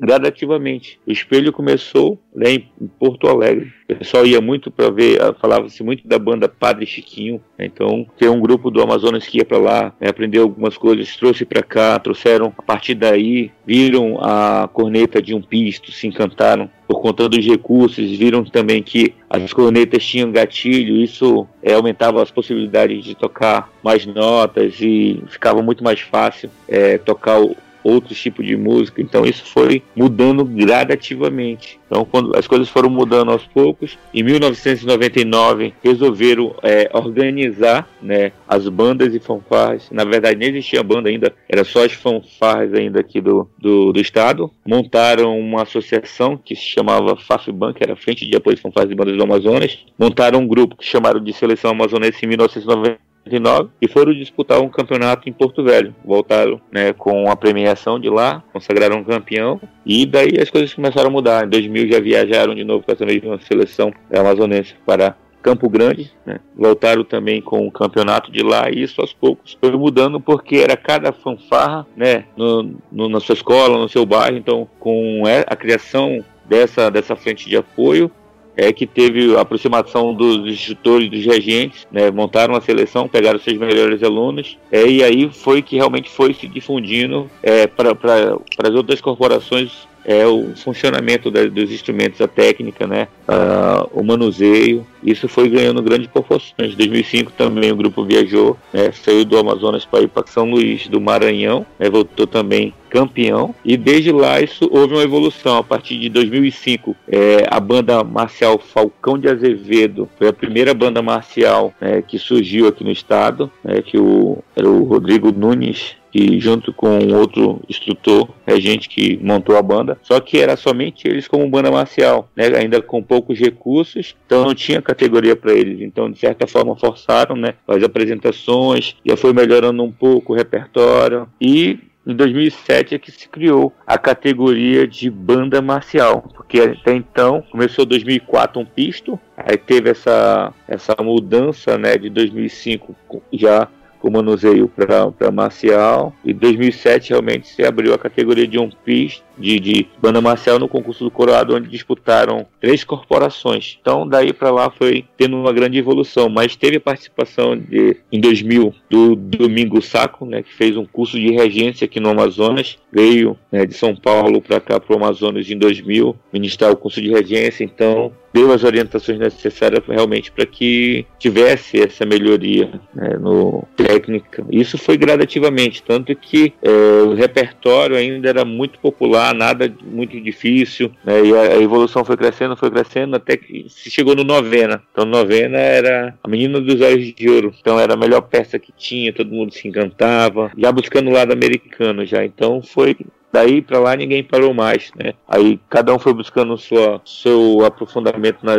gradativamente. O espelho começou né, em Porto Alegre. O pessoal ia muito para ver, ah, falava-se muito da banda Padre Chiquinho. Né, então, tem um grupo do Amazonas que ia para lá, né, aprendeu algumas coisas, trouxe para cá, trouxeram a partir daí, viram a corneta de um pisto, se encantaram por conta dos recursos, viram também que as cornetas tinham gatilho, isso é, aumentava as possibilidades de tocar mais notas e ficava muito mais fácil é, tocar o, outros tipos de música. Então isso foi mudando gradativamente. Então quando as coisas foram mudando aos poucos, em 1999 resolveram é, organizar né, as bandas e fanfarras. Na verdade nem existia banda ainda, era só as fanfarras ainda aqui do, do, do estado. Montaram uma associação que se chamava FAFBAN, que era Frente de Apoio de Fanfarras e Bandas do Amazonas. Montaram um grupo que chamaram de Seleção Amazonense em 1999 e foram disputar um campeonato em Porto Velho. Voltaram né, com a premiação de lá, consagraram um campeão e daí as coisas começaram a mudar. Em 2000 já viajaram de novo com essa mesma seleção amazonense para Campo Grande, né? voltaram também com o campeonato de lá e isso aos poucos foi mudando porque era cada fanfarra, né, no, no, na sua escola, no seu bairro, então com a criação dessa, dessa frente de apoio, é que teve a aproximação dos instrutores, dos regentes, né, montaram uma seleção, pegaram seus melhores alunos, é, e aí foi que realmente foi se difundindo é, para as outras corporações é o funcionamento da, dos instrumentos, a técnica, né, uh, o manuseio. Isso foi ganhando grandes proporções. Em 2005 também o grupo viajou, né, saiu do Amazonas para ir para São Luís do Maranhão, né, voltou também campeão e desde lá isso houve uma evolução. A partir de 2005, é, a banda marcial Falcão de Azevedo foi a primeira banda marcial né, que surgiu aqui no estado, né, que o, era o Rodrigo Nunes junto com outro instrutor, regente que montou a banda, só que era somente eles como banda marcial, né, ainda com poucos recursos, então não tinha categoria para eles, então de certa forma forçaram, né, as apresentações, já foi melhorando um pouco o repertório. E em 2007 é que se criou a categoria de banda marcial, porque até então começou 2004 um pisto, aí teve essa essa mudança, né, de 2005 já com manuseio para marcial. E 2007 realmente se abriu a categoria de um pis de, de banda marcial no concurso do Coroado, onde disputaram três corporações. Então daí para lá foi tendo uma grande evolução, mas teve participação de, em 2000 do Domingo Saco, né, que fez um curso de regência aqui no Amazonas, veio né, de São Paulo para cá para o Amazonas em 2000 ministrar o curso de regência. Então deu as orientações necessárias realmente para que tivesse essa melhoria né, no técnica. Isso foi gradativamente, tanto que é, o repertório ainda era muito popular, nada muito difícil, né, e a, evolução foi crescendo, foi crescendo, até que se chegou no novena. Então novena era a menina dos olhos de ouro, então era a melhor peça que tinha, todo mundo se encantava, já buscando o lado americano já. Então foi daí para lá ninguém parou mais, né? Aí cada um foi buscando sua, seu aprofundamento na,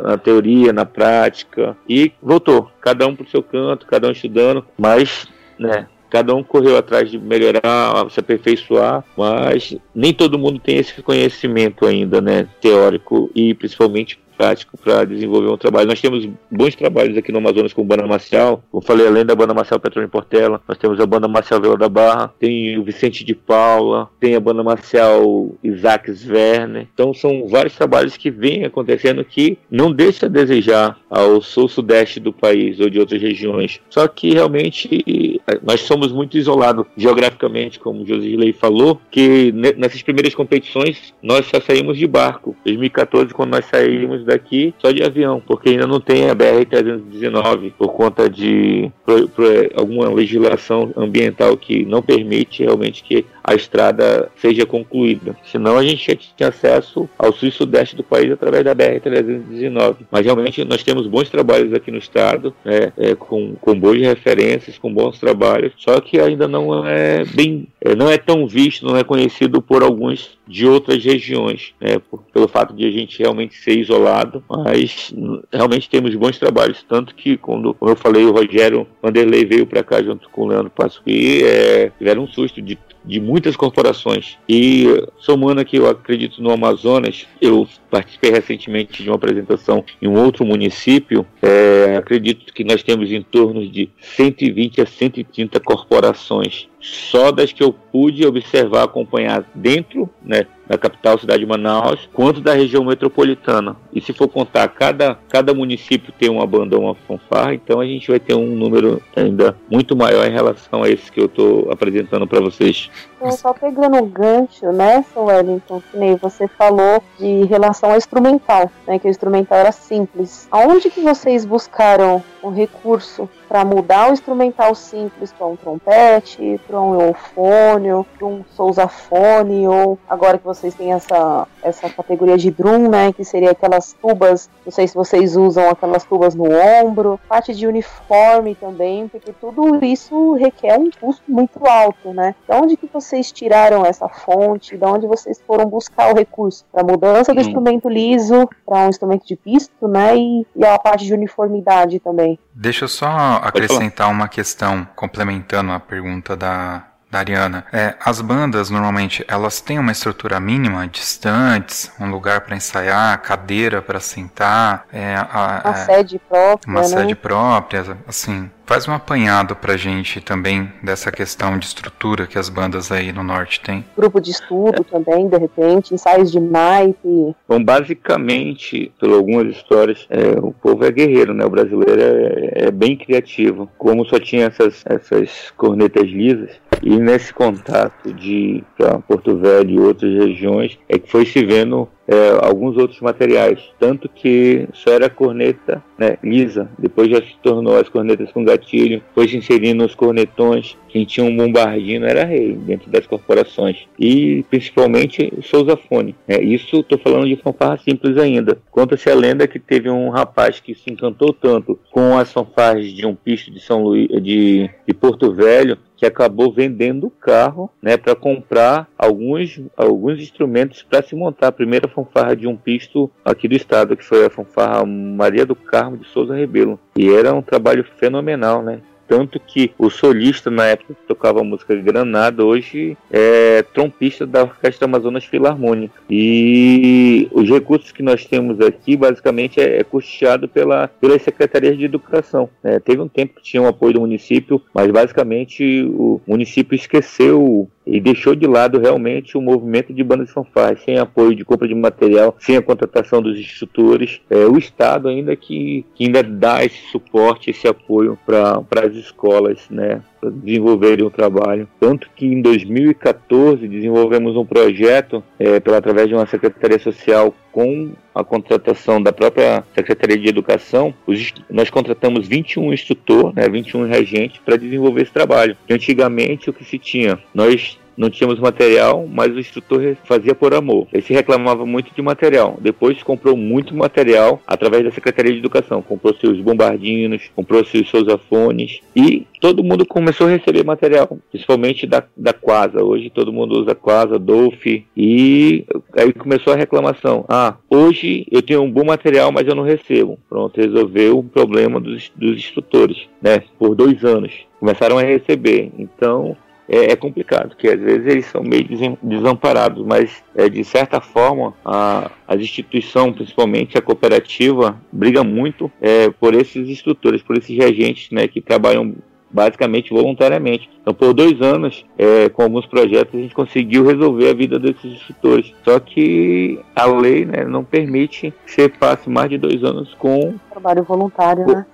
na, teoria, na prática e voltou. Cada um pro seu canto, cada um estudando, mas, né? Cada um correu atrás de melhorar, se aperfeiçoar, mas nem todo mundo tem esse conhecimento ainda, né? Teórico e principalmente prático para desenvolver um trabalho. Nós temos bons trabalhos aqui no Amazonas com banda marcial. Como falei, além da banda marcial Petrônio Portela, nós temos a banda marcial Vila da Barra, tem o Vicente de Paula, tem a banda marcial Isaac Werner. Então são vários trabalhos que vêm acontecendo que não deixa a desejar ao sul-sudeste do país ou de outras regiões. Só que realmente nós somos muito isolados geograficamente, como o Josilei falou, que nessas primeiras competições nós só saímos de barco. 2014, quando nós saímos daqui, só de avião, porque ainda não tem a BR-319 por conta de por, por alguma legislação ambiental que não permite realmente que a estrada seja concluída. Senão a gente tinha acesso ao sul e sudeste do país através da BR-319. Mas realmente nós temos bons trabalhos aqui no estado, né, é, com, com boas referências, com bons trabalhos, só que ainda não é bem, é, não é tão visto, não é conhecido por alguns de outras regiões, né, por, pelo fato de a gente realmente ser isolado, mas realmente temos bons trabalhos, tanto que quando, como eu falei, o Rogério Vanderlei veio para cá junto com o Leandro Pasqui, é, tiveram um susto de de muitas corporações. E somando aqui, eu acredito no Amazonas, eu participei recentemente de uma apresentação em um outro município. É, acredito que nós temos em torno de 120 a 130 corporações só das que eu pude observar, acompanhar dentro né, da capital, cidade de Manaus, quanto da região metropolitana. E se for contar, cada, cada município tem uma banda uma fanfarra, então a gente vai ter um número ainda muito maior em relação a esse que eu estou apresentando para vocês. Então, só pegando o gancho, né, Sr. Wellington, que nem você falou de relação ao instrumental, né, que o instrumental era simples. Aonde que vocês buscaram um recurso para mudar o instrumental simples para um trompete, para um eufônio, para um sousafone, ou agora que vocês têm essa, essa categoria de drum, né, que seria aquelas tubas, não sei se vocês usam aquelas tubas no ombro, parte de uniforme também, porque tudo isso requer um custo muito alto, né? De onde que vocês tiraram essa fonte? De onde vocês foram buscar o recurso para mudança do hum. instrumento liso para um instrumento de pisto, né? E, e a parte de uniformidade também. Deixa eu só acrescentar uma questão, complementando a pergunta da, da Ariana. É, as bandas, normalmente, elas têm uma estrutura mínima, distantes, um lugar para ensaiar, cadeira para sentar. É, a, uma é, sede própria, Uma né? sede própria, assim. Faz um apanhado pra gente também dessa questão de estrutura que as bandas aí no norte têm. Grupo de estudo também, de repente, ensaios de naipe. Bom, basicamente, por algumas histórias, é, o povo é guerreiro, né? O brasileiro é, é, bem criativo. Como só tinha essas, essas cornetas lisas, e nesse contato de Porto Velho e outras regiões, é que foi se vendo é, alguns outros materiais. Tanto que só era corneta né, lisa, depois já se tornou as cornetas com gatilho, foi se inserindo os cornetões. Quem tinha um bombardino era rei dentro das corporações. E principalmente o sousafone. É, isso estou falando de fanfarra simples ainda. Conta-se a lenda que teve um rapaz que se encantou tanto com as fanfarras de um pisto de São Luís, de, de Porto Velho, que acabou vendendo o carro né, para comprar alguns, alguns instrumentos para se montar a primeira fanfarra de um pisto aqui do estado, que foi a fanfarra Maria do Carmo de Souza Rebelo. E era um trabalho fenomenal, né? Tanto que o solista na época que tocava música Granada, hoje é trompista da Orquestra Amazonas Filarmônica. E os recursos que nós temos aqui, basicamente, é, é custeado pela, pelas secretarias de educação. É, teve um tempo que tinha o apoio do município, mas basicamente o município esqueceu e deixou de lado realmente o movimento de bandas de fanfarras, sem apoio de compra de material, sem a contratação dos instrutores. É, o Estado ainda que, que ainda dá esse suporte, esse apoio para as escolas, né, para desenvolverem o trabalho. Tanto que em 2014 desenvolvemos um projeto é, pela através de uma secretaria social com a contratação da própria Secretaria de Educação, os, nós contratamos 21 instrutores, né, 21 regentes para desenvolver esse trabalho. antigamente o que se tinha, nós não tínhamos material, mas o instrutor fazia por amor. Ele se reclamava muito de material. Depois comprou muito material através da Secretaria de Educação. Comprou seus bombardinos, comprou seus sousafones e todo mundo começou a receber material, principalmente da, da Quasa. Hoje todo mundo usa Quasa, Dolph e aí começou a reclamação. Ah, hoje eu tenho um bom material, mas eu não recebo. Pronto, resolveu o problema dos, dos instrutores, né? Por dois anos começaram a receber. Então é, é, complicado, porque às vezes eles são meio desamparados, mas é, de certa forma a, as instituições, principalmente a cooperativa, briga muito é, por esses instrutores, por esses regentes né, que trabalham basicamente voluntariamente. Então, por dois anos, é, com alguns projetos, a gente conseguiu resolver a vida desses instrutores. Só que a lei né, não permite que você passe mais de dois anos com trabalho voluntário, né?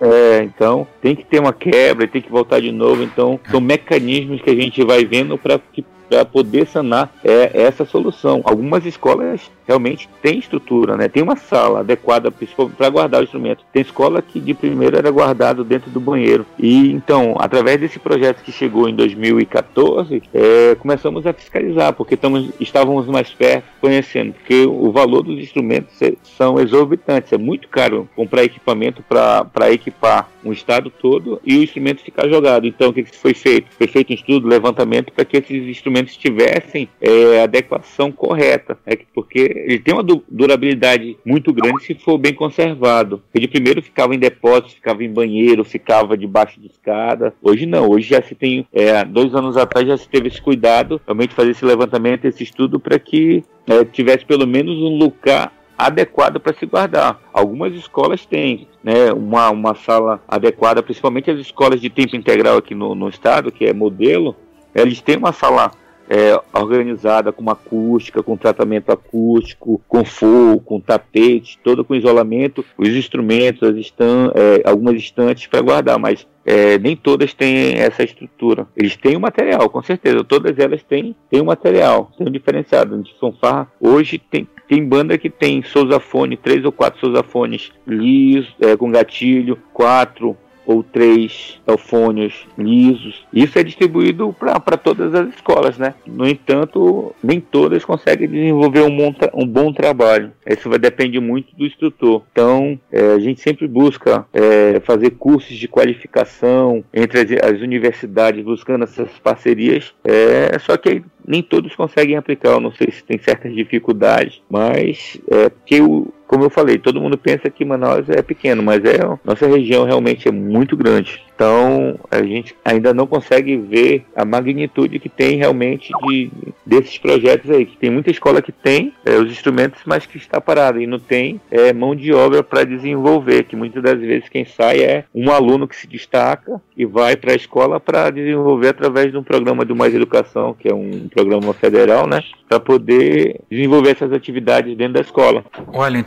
É, então tem que ter uma quebra, tem que voltar de novo. Então são mecanismos que a gente vai vendo para que para poder sanar é, essa solução. Algumas escolas realmente têm estrutura, né? Tem uma sala adequada para guardar o instrumento. Tem escola que de primeiro era guardado dentro do banheiro. E então, através desse projeto que chegou em 2014, é, começamos a fiscalizar, porque estamos, estávamos mais perto, conhecendo, porque o valor dos instrumentos é, são exorbitantes. É muito caro comprar equipamento para equipar um estado todo e o instrumento ficar jogado. Então, o que, que foi feito? Foi feito um estudo, levantamento para que esses instrumentos tivessem é, adequação correta, é porque ele tem uma durabilidade muito grande se for bem conservado. Ele primeiro ficava em depósito, ficava em banheiro, ficava debaixo de escada. Hoje não, hoje já se tem, é, dois anos atrás já se teve esse cuidado, realmente fazer esse levantamento, esse estudo para que é, tivesse pelo menos um lugar adequado para se guardar. Algumas escolas têm né, uma, uma sala adequada, principalmente as escolas de tempo integral aqui no, no estado, que é modelo, eles têm uma sala é, organizada com acústica, com tratamento acústico, com fogo, com tapete, todo com isolamento, os instrumentos, as estan é, algumas estantes para guardar, mas é, nem todas têm essa estrutura. Eles têm o material, com certeza. Todas elas têm, têm o material, têm o diferenciado. De fanfarra, hoje tem, tem banda que tem sousafone, três ou quatro sousafones lisos, é, com gatilho, quatro ou três telefônios lisos. Isso é distribuído para todas as escolas, né? No entanto, nem todas conseguem desenvolver um bom, um bom trabalho. Isso vai depender muito do instrutor. Então, é, a gente sempre busca é, fazer cursos de qualificação entre as, as universidades, buscando essas parcerias. É, só que nem todos conseguem aplicar. Eu não sei se tem certas dificuldades, mas é que o como eu falei, todo mundo pensa que Manaus é pequeno, mas é nossa região realmente é muito grande. Então a gente ainda não consegue ver a magnitude que tem realmente de, desses projetos aí. Que tem muita escola que tem é, os instrumentos, mas que está parada e não tem é, mão de obra para desenvolver. Que muitas das vezes quem sai é um aluno que se destaca e vai para a escola para desenvolver através de um programa de mais educação, que é um programa federal, né, para poder desenvolver essas atividades dentro da escola.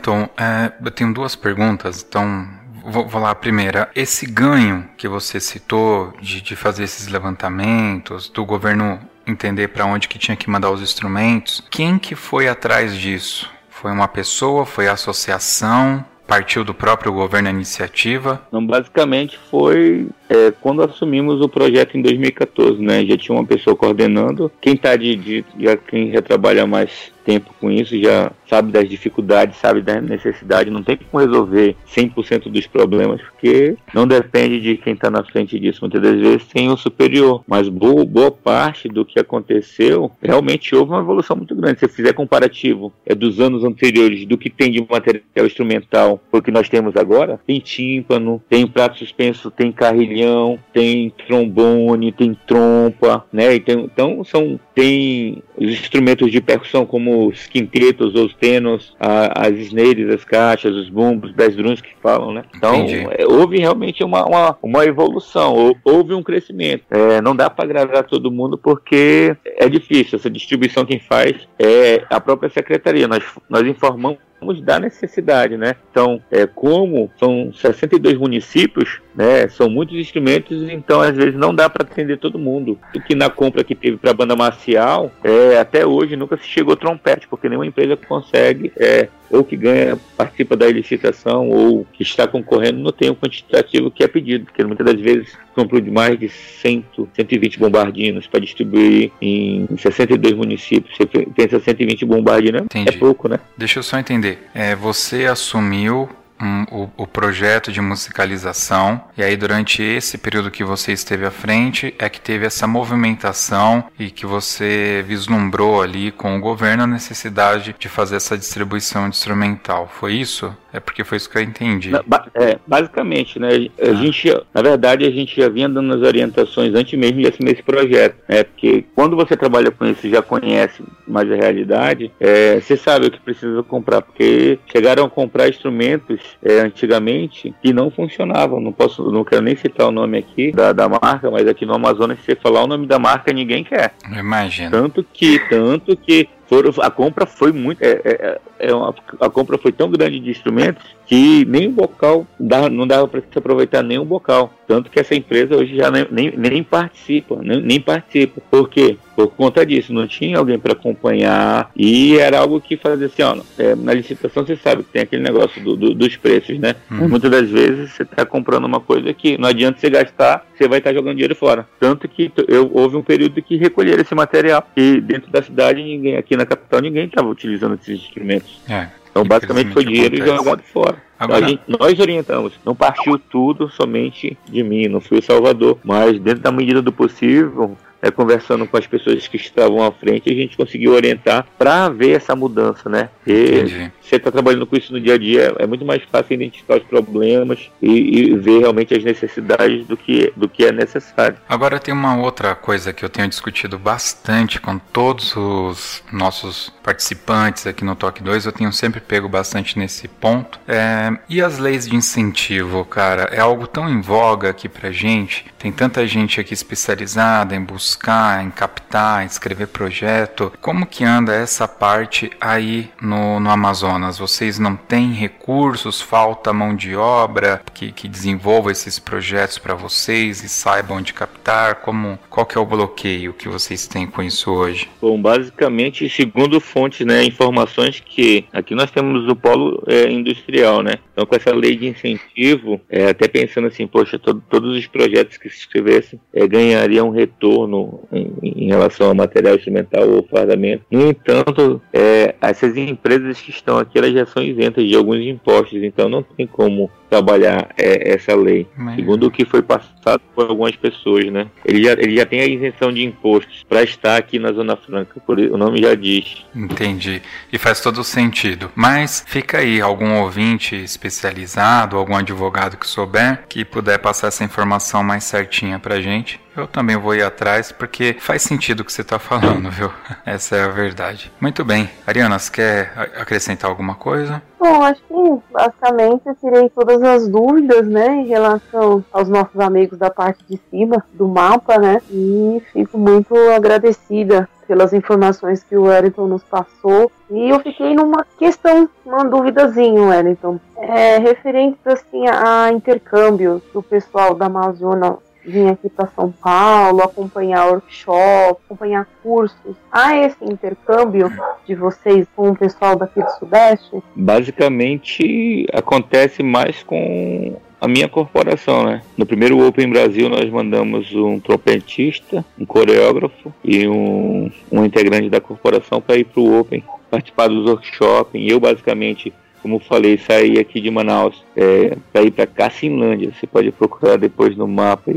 Wellington, é, eu tenho duas perguntas, então vou, vou lá a primeira. Esse ganho que você citou de, de fazer esses levantamentos, do governo entender para onde que tinha que mandar os instrumentos, quem que foi atrás disso? Foi uma pessoa? Foi a associação? Partiu do próprio governo a iniciativa? Não, basicamente foi é, quando assumimos o projeto em 2014, né? Já tinha uma pessoa coordenando. Quem tá de, de já quem já trabalha mais tempo com isso, já sabe das dificuldades, sabe da necessidade, não tem como resolver 100% dos problemas, porque não depende de quem está na frente disso. Muitas das vezes tem o superior, mas boa, boa parte do que aconteceu, realmente houve uma evolução muito grande. Se você fizer comparativo é dos anos anteriores do que tem de material instrumental o que nós temos agora, tem tímpano, tem prato suspenso, tem carrilhão, tem trombone, tem trompa, né? Então, então são tem os instrumentos de percussão como os quintetos, os tenos, a, as snares, as caixas, os bumbos, bass drums que falam, né? Então é, houve realmente uma, uma, uma evolução, houve um crescimento. É, não dá para agradar todo mundo porque é difícil. Essa distribuição quem faz é a própria secretaria. Nós, nós informamos da necessidade, né? Então, é, como são 62 municípios, né? São muitos instrumentos, então às vezes não dá para atender todo mundo. O que na compra que teve para a banda marcial, é, até hoje nunca se chegou trompete, porque nenhuma empresa consegue é, ou que ganha, participa da licitação ou que está concorrendo não tem o quantitativo que é pedido, porque muitas das vezes comprou de mais de 100, 120 bombardinos para distribuir em 62 municípios. Você pensa 120 bombardinos, é pouco, né? Deixa eu só entender. É, você assumiu um, o, o, projeto de musicalização, e aí durante esse período que você esteve à frente é que teve essa movimentação e que você vislumbrou ali com o governo a necessidade de fazer essa distribuição instrumental. Foi isso? É porque foi isso que eu entendi. É, basicamente, né? A ah. gente, na verdade, a gente já vinha dando as orientações antes mesmo de assumir esse projeto, né? Porque quando você trabalha com isso, já conhece mais a realidade, é, você sabe o que precisa comprar, porque chegaram a comprar instrumentos é, antigamente que não funcionavam. Não posso, não quero nem citar o nome aqui da, da marca, mas aqui no Amazonas, se você falar o nome da marca, ninguém quer. Imagina. Tanto que, tanto que foram, a compra foi muito. É, é, é uma, a compra foi tão grande de instrumentos que nem o bocal, dava, não dava para se aproveitar nem o bocal. Tanto que essa empresa hoje já nem, nem, nem participa, nem, nem, participa. Por quê? Por conta disso, não tinha alguém para acompanhar e era algo que fazia assim, ó, é, na licitação você sabe que tem aquele negócio do, do, dos preços, né? Uhum. Muitas das vezes você está comprando uma coisa que não adianta você gastar, você vai estar tá jogando dinheiro fora. Tanto que eu, houve um período que recolheram esse material e dentro da cidade, ninguém aqui na capital, ninguém estava utilizando esses instrumentos. É. Então, basicamente, foi dinheiro acontece. jogado fora. Agora... Então, gente, nós orientamos. Não partiu tudo somente de mim, não fui o salvador, mas dentro da medida do possível, é, conversando com as pessoas que estavam à frente, a gente conseguiu orientar para ver essa mudança, né? E você está trabalhando com isso no dia a dia, é muito mais fácil identificar os problemas e, e, ver realmente as necessidades do que, do que é necessário. Agora tem uma outra coisa que eu tenho discutido bastante com todos os nossos participantes aqui no Toque 2, eu tenho sempre pego bastante nesse ponto. É, e as leis de incentivo, cara, é algo tão em voga aqui pra gente. Tem tanta gente aqui especializada em buscar, em captar, em escrever projeto. Como que anda essa parte aí no, no Amazonas? Vocês não têm recursos, falta mão de obra que, que desenvolva esses projetos para vocês e saibam de captar? Como, qual que é o bloqueio que vocês têm com isso hoje? Bom, basicamente, segundo fontes, né, informações que aqui nós temos o polo é, industrial, né? Então, com essa lei de incentivo, é, até pensando assim, poxa, todo, todos os projetos que se escrevessem é, ganhariam um retorno em, em, relação ao material instrumental ou fardamento. No entanto, é, essas empresas que estão aqui, elas já são isentas de alguns impostos, então não tem como trabalhar é, essa lei. Mas... Segundo o que foi passado por algumas pessoas, né? Ele já, ele já tem a isenção de impostos para estar aqui na Zona Franca, por, o nome já diz. Entendi. E faz todo sentido. Mas fica aí algum ouvinte especializado, algum advogado que souber, que puder passar essa informação mais certinha pra gente. Eu também vou ir atrás porque faz sentido o que você está falando, viu? Essa é a verdade. Muito bem. Ariana, você quer acrescentar alguma coisa? Bom, acho que basicamente eu tirei todas as dúvidas, né, em relação aos nossos amigos da parte de cima do mapa, né, e fico muito agradecida pelas informações que o Wellington nos passou. E eu fiquei numa questão, uma duvidazinha, Wellington. É, referente assim a intercâmbio do pessoal da Amazônia vir aqui para São Paulo, acompanhar workshop, acompanhar cursos. Há esse intercâmbio de vocês com o pessoal daqui do Sudeste? Basicamente acontece mais com a minha corporação, né? No primeiro Open Brasil nós mandamos um trompetista, um coreógrafo e um, um integrante da corporação para ir para o Open participar dos workshops. Eu basicamente como falei, saí aqui de Manaus é, para ir para Cacilândia. Você pode procurar depois no mapa,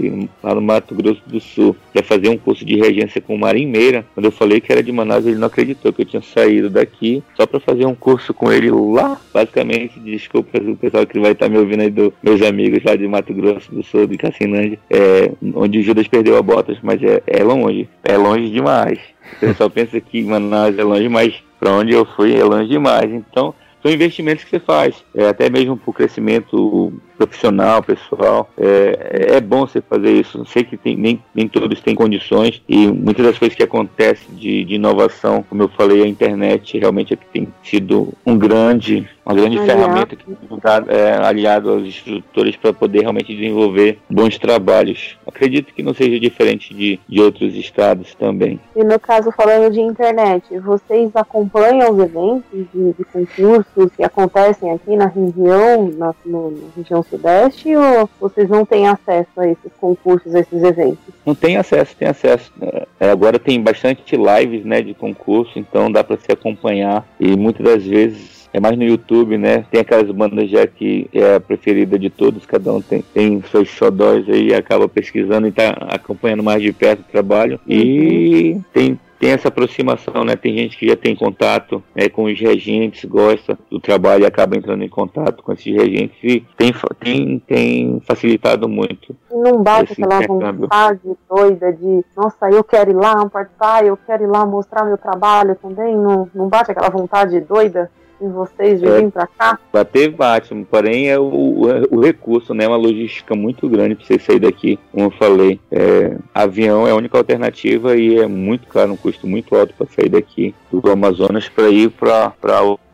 lá no Mato Grosso do Sul, para fazer um curso de regência com o Marinheira. Quando eu falei que era de Manaus, ele não acreditou que eu tinha saído daqui só para fazer um curso com ele lá. Basicamente, desculpa o pessoal que vai estar tá me ouvindo aí, do, meus amigos lá de Mato Grosso do Sul, de Cacilândia, é, onde Judas perdeu a botas, mas é, é longe, é longe demais. O pessoal pensa que Manaus é longe, mas para onde eu fui é longe demais. Então, são investimentos que você faz, é, até mesmo para o crescimento profissional, pessoal. É, é bom você fazer isso. Sei que tem, nem, nem todos têm condições e muitas das coisas que acontecem de, de inovação, como eu falei, a internet realmente é tem sido um grande, uma grande aliado. ferramenta que é, aliado aos instrutores para poder realmente desenvolver bons trabalhos. Acredito que não seja diferente de, de outros estados também. E no caso, falando de internet, vocês acompanham os eventos de, de concursos que acontecem aqui na região, na, no, na região Sudeste ou vocês não têm acesso a esses concursos, a esses eventos? Não tem acesso, tem acesso. É, agora tem bastante lives né, de concurso, então dá para se acompanhar e muitas das vezes é mais no YouTube, né? Tem aquelas bandas já que é a preferida de todos, cada um tem, tem seus xodóis aí, acaba pesquisando e tá acompanhando mais de perto o trabalho. Uhum. E tem tem essa aproximação, né? Tem gente que já tem contato né, com os regentes, gosta do trabalho e acaba entrando em contato com esses regentes e tem, tem, tem facilitado muito. Não bate aquela vontade doida de, nossa, eu quero ir lá participar, eu quero ir lá mostrar meu trabalho também? Não, não bate aquela vontade doida? Em vocês de é, para cá? Bater bate, porém é o, o, o, recurso, né? Uma logística muito grande para você sair daqui, como eu falei. É, avião é a única alternativa e é muito caro, um custo muito alto para sair daqui do Amazonas para ir para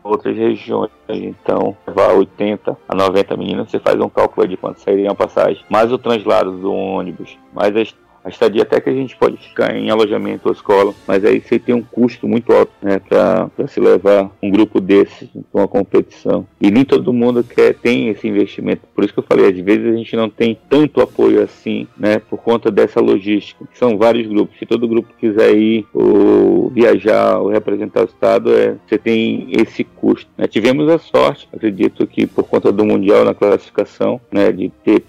outras regiões. Então, levar 80 a 90 meninas, você faz um cálculo de quanto sairia a passagem, mais o translado do ônibus, mais as a estadia até que a gente pode ficar em alojamento ou escola, mas aí você tem um custo muito alto né, para se levar um grupo desse para uma competição. E nem todo mundo quer tem esse investimento. Por isso que eu falei, às vezes a gente não tem tanto apoio assim, né, por conta dessa logística. São vários grupos. Se todo grupo quiser ir ou viajar ou representar o estado, é, você tem esse custo. Né? Tivemos a sorte, acredito que por conta do mundial na classificação, né, de ter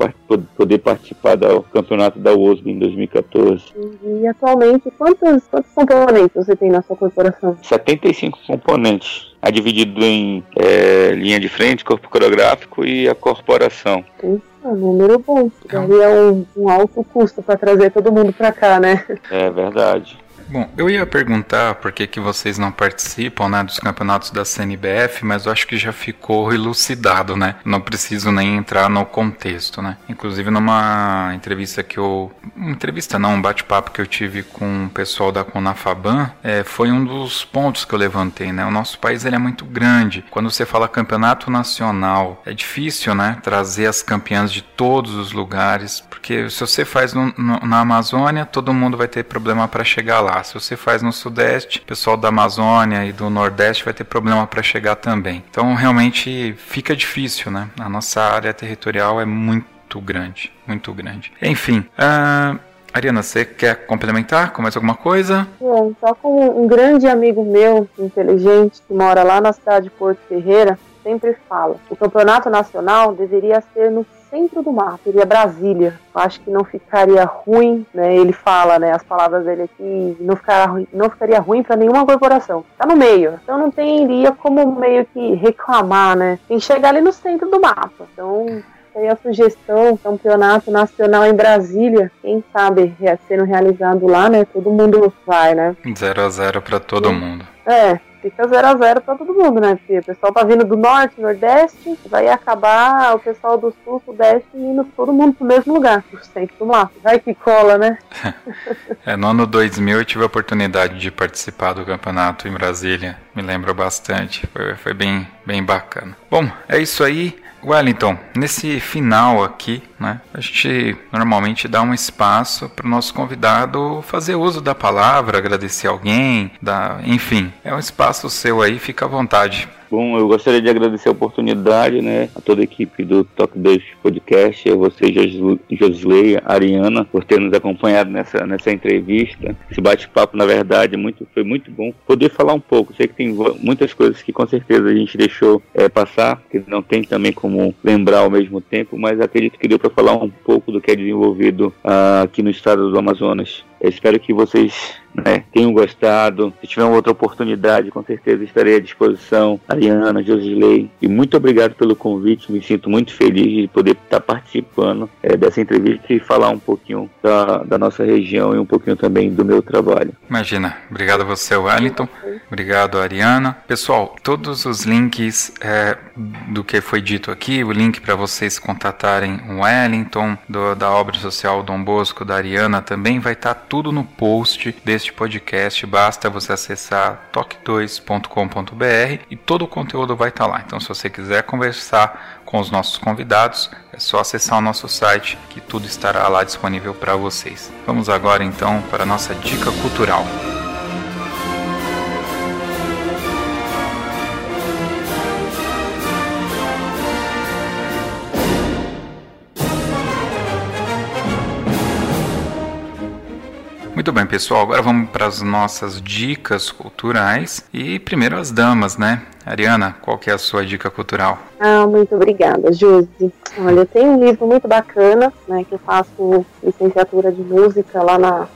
poder participar do campeonato da USB em 2014 2014. E atualmente, quantos, quantos componentes você tem na sua corporação? 75 componentes. É dividido em é, linha de frente, corpo coreográfico e a corporação. Isso, é um número bom. Seria um, um alto custo para trazer todo mundo para cá, né? É verdade. Bom, eu ia perguntar por que, que vocês não participam né, dos campeonatos da CNBF, mas eu acho que já ficou elucidado, né? Não preciso nem entrar no contexto, né? Inclusive numa entrevista que eu... Entrevista não, um bate-papo que eu tive com o pessoal da Conafaban, é, foi um dos pontos que eu levantei, né? O nosso país ele é muito grande. Quando você fala campeonato nacional, é difícil, né? Trazer as campeãs de todos os lugares, porque se você faz no, no, na Amazônia, todo mundo vai ter problema para chegar lá. Se você faz no Sudeste, o pessoal da Amazônia e do Nordeste vai ter problema para chegar também. Então realmente fica difícil, né? A nossa área territorial é muito grande, muito grande. Enfim, uh, Ariana, você quer complementar com mais alguma coisa? Bom, só com um grande amigo meu, inteligente, que mora lá na cidade de Porto Ferreira, sempre fala: o campeonato nacional deveria ser no centro do mapa, seria Brasília. Acho que não ficaria ruim, né? Ele fala, né? As palavras dele aqui, não, ficar, não ficaria ruim para nenhuma corporação. Tá no meio. Então não teria como meio que reclamar, né? Tem que chegar ali no centro do mapa. Então aí a sugestão, campeonato nacional em Brasília, quem sabe sendo realizado lá, né? Todo mundo vai, né? 0 a 0 para todo mundo. É, fica 0 a 0 para todo mundo, né? Porque o pessoal tá vindo do norte, nordeste, vai acabar o pessoal do sul, sudeste indo todo mundo pro mesmo lugar, pro centro do mapa. Vai que cola, né? é, no ano 2000 eu tive a oportunidade de participar do campeonato em Brasília. Me lembro bastante, foi, foi bem, bem bacana. Bom, é isso aí. Wellington, nesse final aqui, né, a gente normalmente dá um espaço para o nosso convidado fazer uso da palavra, agradecer alguém, da, enfim, é um espaço seu aí, fica à vontade. Bom, eu gostaria de agradecer a oportunidade, né, a toda a equipe do Talk 2 Podcast, a você, Josley, a Ariana, por ter nos acompanhado nessa, nessa entrevista. Esse bate-papo, na verdade, muito, foi muito bom poder falar um pouco. Sei que tem muitas coisas que com certeza a gente deixou é, passar, que não tem também como lembrar ao mesmo tempo, mas acredito que deu para falar um pouco do que é desenvolvido uh, aqui no estado do Amazonas. Eu espero que vocês né, tenham gostado. Se tiver outra oportunidade, com certeza estarei à disposição. Ariana, Josilei, e muito obrigado pelo convite. Me sinto muito feliz de poder estar participando é, dessa entrevista e falar um pouquinho da, da, nossa região e um pouquinho também do meu trabalho. Imagina. Obrigado a você, Wellington. Obrigado, Ariana. Pessoal, todos os links é, do que foi dito aqui, o link para vocês contatarem o Wellington, do, da obra social Dom Bosco, da Ariana, também vai estar tudo no post deste podcast. Basta você acessar toque2.com.br e todo o conteúdo vai estar lá. Então, se você quiser conversar com os nossos convidados, é só acessar o nosso site que tudo estará lá disponível para vocês. Vamos agora então para a nossa dica cultural. Muito bem, pessoal. Agora vamos para as nossas dicas culturais. E primeiro as damas, né? Ariana, qual que é a sua dica cultural? Ah, muito obrigada, Josi. Olha, tem um livro muito bacana, né? Que eu faço licenciatura de música lá na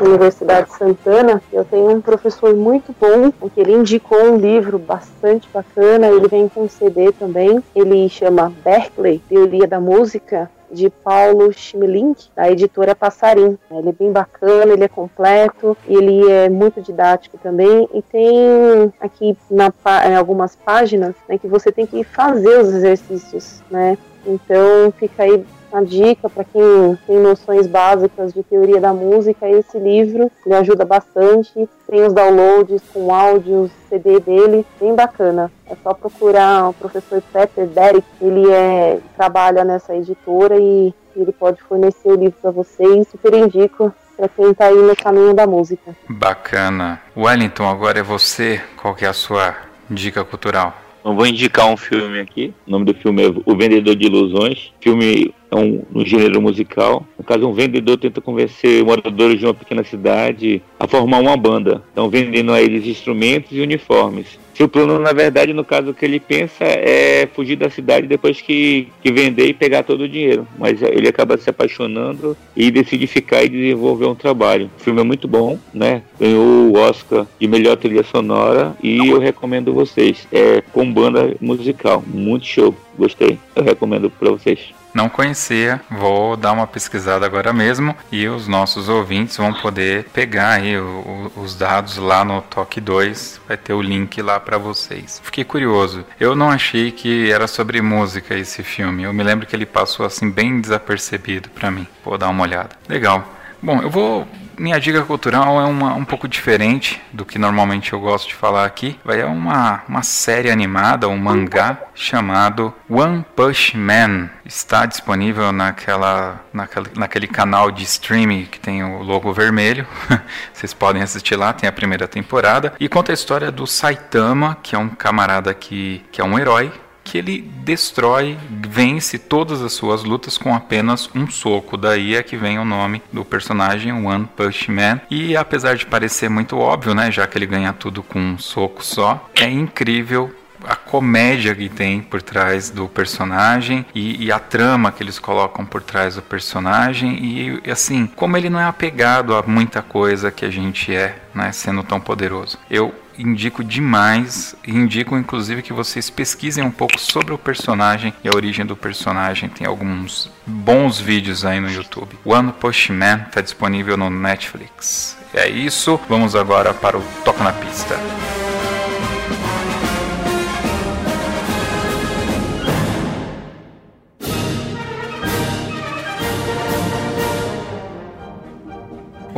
Universidade Santana, eu tenho um professor muito bom, que ele indicou um livro bastante bacana, ele vem com CD também, ele chama Berkeley, Teoria da Música, de Paulo Schmelink, da editora Passarim. Ele é bem bacana, ele é completo, ele é muito didático também e tem aqui na, em algumas páginas né, que você tem que fazer os exercícios, né? Então fica aí a dica para quem tem noções básicas de teoria da música, esse livro ele ajuda bastante. Tem os downloads com áudios, CD dele, bem bacana. É só procurar o professor Peter Derek, ele é, trabalha nessa editora e ele pode fornecer o livro para vocês. Super indico para quem está aí no caminho da música. Bacana. Wellington, agora é você. Qual que é a sua dica cultural? Vou indicar um filme aqui. O nome do filme é O Vendedor de Ilusões. Filme é um, um gênero musical. No caso, um vendedor tenta convencer moradores de uma pequena cidade a formar uma banda. Então, vendendo a eles instrumentos e uniformes. Seu plano, na verdade, no caso que ele pensa é fugir da cidade depois que, que vender e pegar todo o dinheiro. Mas ele acaba se apaixonando e decide ficar e desenvolver um trabalho. O filme é muito bom, né? Ganhou o Oscar de melhor trilha sonora e eu recomendo vocês. É com banda musical, muito show. Gostei. Eu recomendo para vocês. Não conhecia, vou dar uma pesquisada agora mesmo e os nossos ouvintes vão poder pegar aí o, o, os dados lá no Toque 2, vai ter o link lá para vocês. Fiquei curioso, eu não achei que era sobre música esse filme, eu me lembro que ele passou assim bem desapercebido para mim. Vou dar uma olhada. Legal. Bom, eu vou minha dica cultural é uma, um pouco diferente do que normalmente eu gosto de falar aqui. Vai é uma, uma série animada, um mangá chamado One Punch Man. Está disponível naquela, naquela, naquele canal de streaming que tem o logo vermelho. Vocês podem assistir lá, tem a primeira temporada. E conta a história do Saitama, que é um camarada que, que é um herói que ele destrói, vence todas as suas lutas com apenas um soco. Daí é que vem o nome do personagem One Punch Man. E apesar de parecer muito óbvio, né, já que ele ganha tudo com um soco só, é incrível a comédia que tem por trás do personagem e, e, a trama que eles colocam por trás do personagem e assim como ele não é apegado a muita coisa que a gente é, né, sendo tão poderoso. Eu indico demais, indico inclusive que vocês pesquisem um pouco sobre o personagem e a origem do personagem. Tem alguns bons vídeos aí no YouTube. One Push Man está disponível no Netflix. É isso, vamos agora para o Toca na Pista.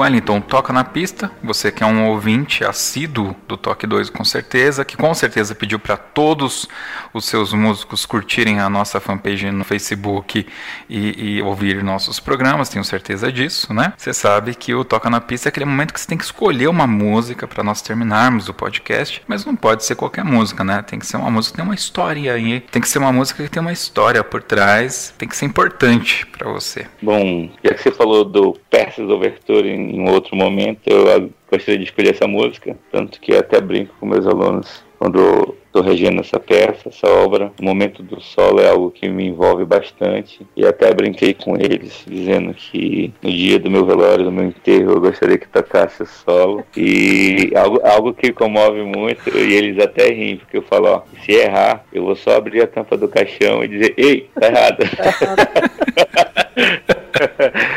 Wellington toca na pista, você que é um ouvinte assíduo do Toque 2 com certeza, que com certeza pediu para todos os seus músicos curtirem a nossa fanpage no Facebook e, e, ouvir nossos programas, tenho certeza disso, né? Você sabe que o Toca na Pista é aquele momento que você tem que escolher uma música para nós terminarmos o podcast, mas não pode ser qualquer música, né? Tem que ser uma música que tem uma história aí, tem que ser uma música que tem uma história por trás, tem que ser importante para você. Bom, já que você falou do Perses Overture em outro momento eu gostaria de escolher essa música, tanto que até brinco com meus alunos quando estou regendo essa peça, essa obra. O momento do solo é algo que me envolve bastante e até brinquei com eles, dizendo que no dia do meu velório, do meu enterro, eu gostaria que tocasse o solo. E algo, algo que comove muito, e eles até riem, porque eu falo, ó, se errar, eu vou só abrir a tampa do caixão e dizer, ei, tá errado.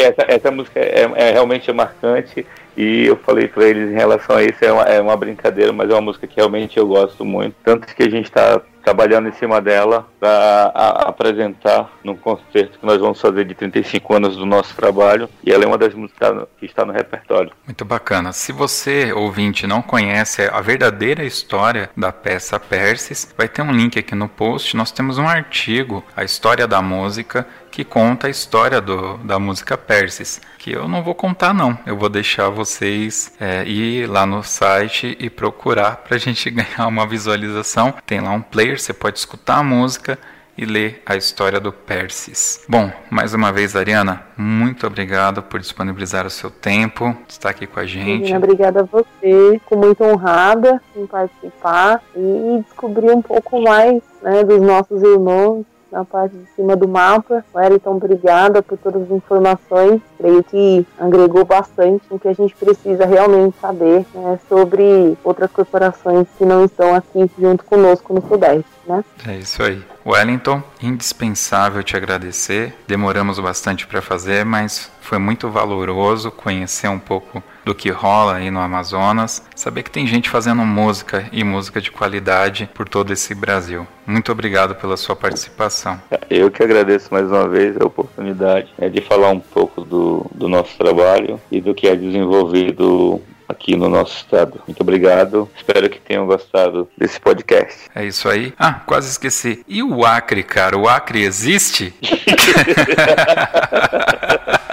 essa, essa música é, é realmente marcante e eu falei para eles em relação a isso, é uma, é uma brincadeira, mas é uma música que realmente eu gosto muito. Tanto que a gente está trabalhando em cima dela para apresentar num concerto que nós vamos fazer de 35 anos do nosso trabalho e ela é uma das músicas que está no repertório. Muito bacana. Se você, ouvinte, não conhece a verdadeira história da peça Persis, vai ter um link aqui no post. Nós temos um artigo, A História da Música, que conta a história do, da música Persis, que eu não vou contar não, eu vou deixar vocês é, ir lá no site e procurar para a gente ganhar uma visualização. Tem lá um player, você pode escutar a música e ler a história do Persis. Bom, mais uma vez, Ariana, muito obrigado por disponibilizar o seu tempo, estar aqui com a gente. Obrigada a você, fico muito honrada em participar e descobrir um pouco mais né, dos nossos irmãos na parte de cima do mapa. Wellington, obrigada por todas as informações. Creio que agregou bastante o que a gente precisa realmente saber né, sobre outras corporações que não estão aqui junto conosco no Sudeste. Né? É isso aí. Wellington, indispensável te agradecer. Demoramos bastante para fazer, mas foi muito valoroso conhecer um pouco do que rola aí no Amazonas, saber que tem gente fazendo música e música de qualidade por todo esse Brasil. Muito obrigado pela sua participação. Eu que agradeço mais uma vez a oportunidade né, de falar um pouco do, do nosso trabalho e do que é desenvolvido aqui no nosso estado. Muito obrigado. Espero que tenham gostado desse podcast. É isso aí. Ah, quase esqueci. E o Acre, cara? O Acre existe?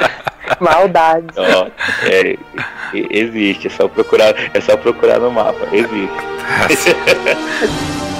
Maldade. Oh, é, existe, é só procurar, é só procurar no mapa. Existe.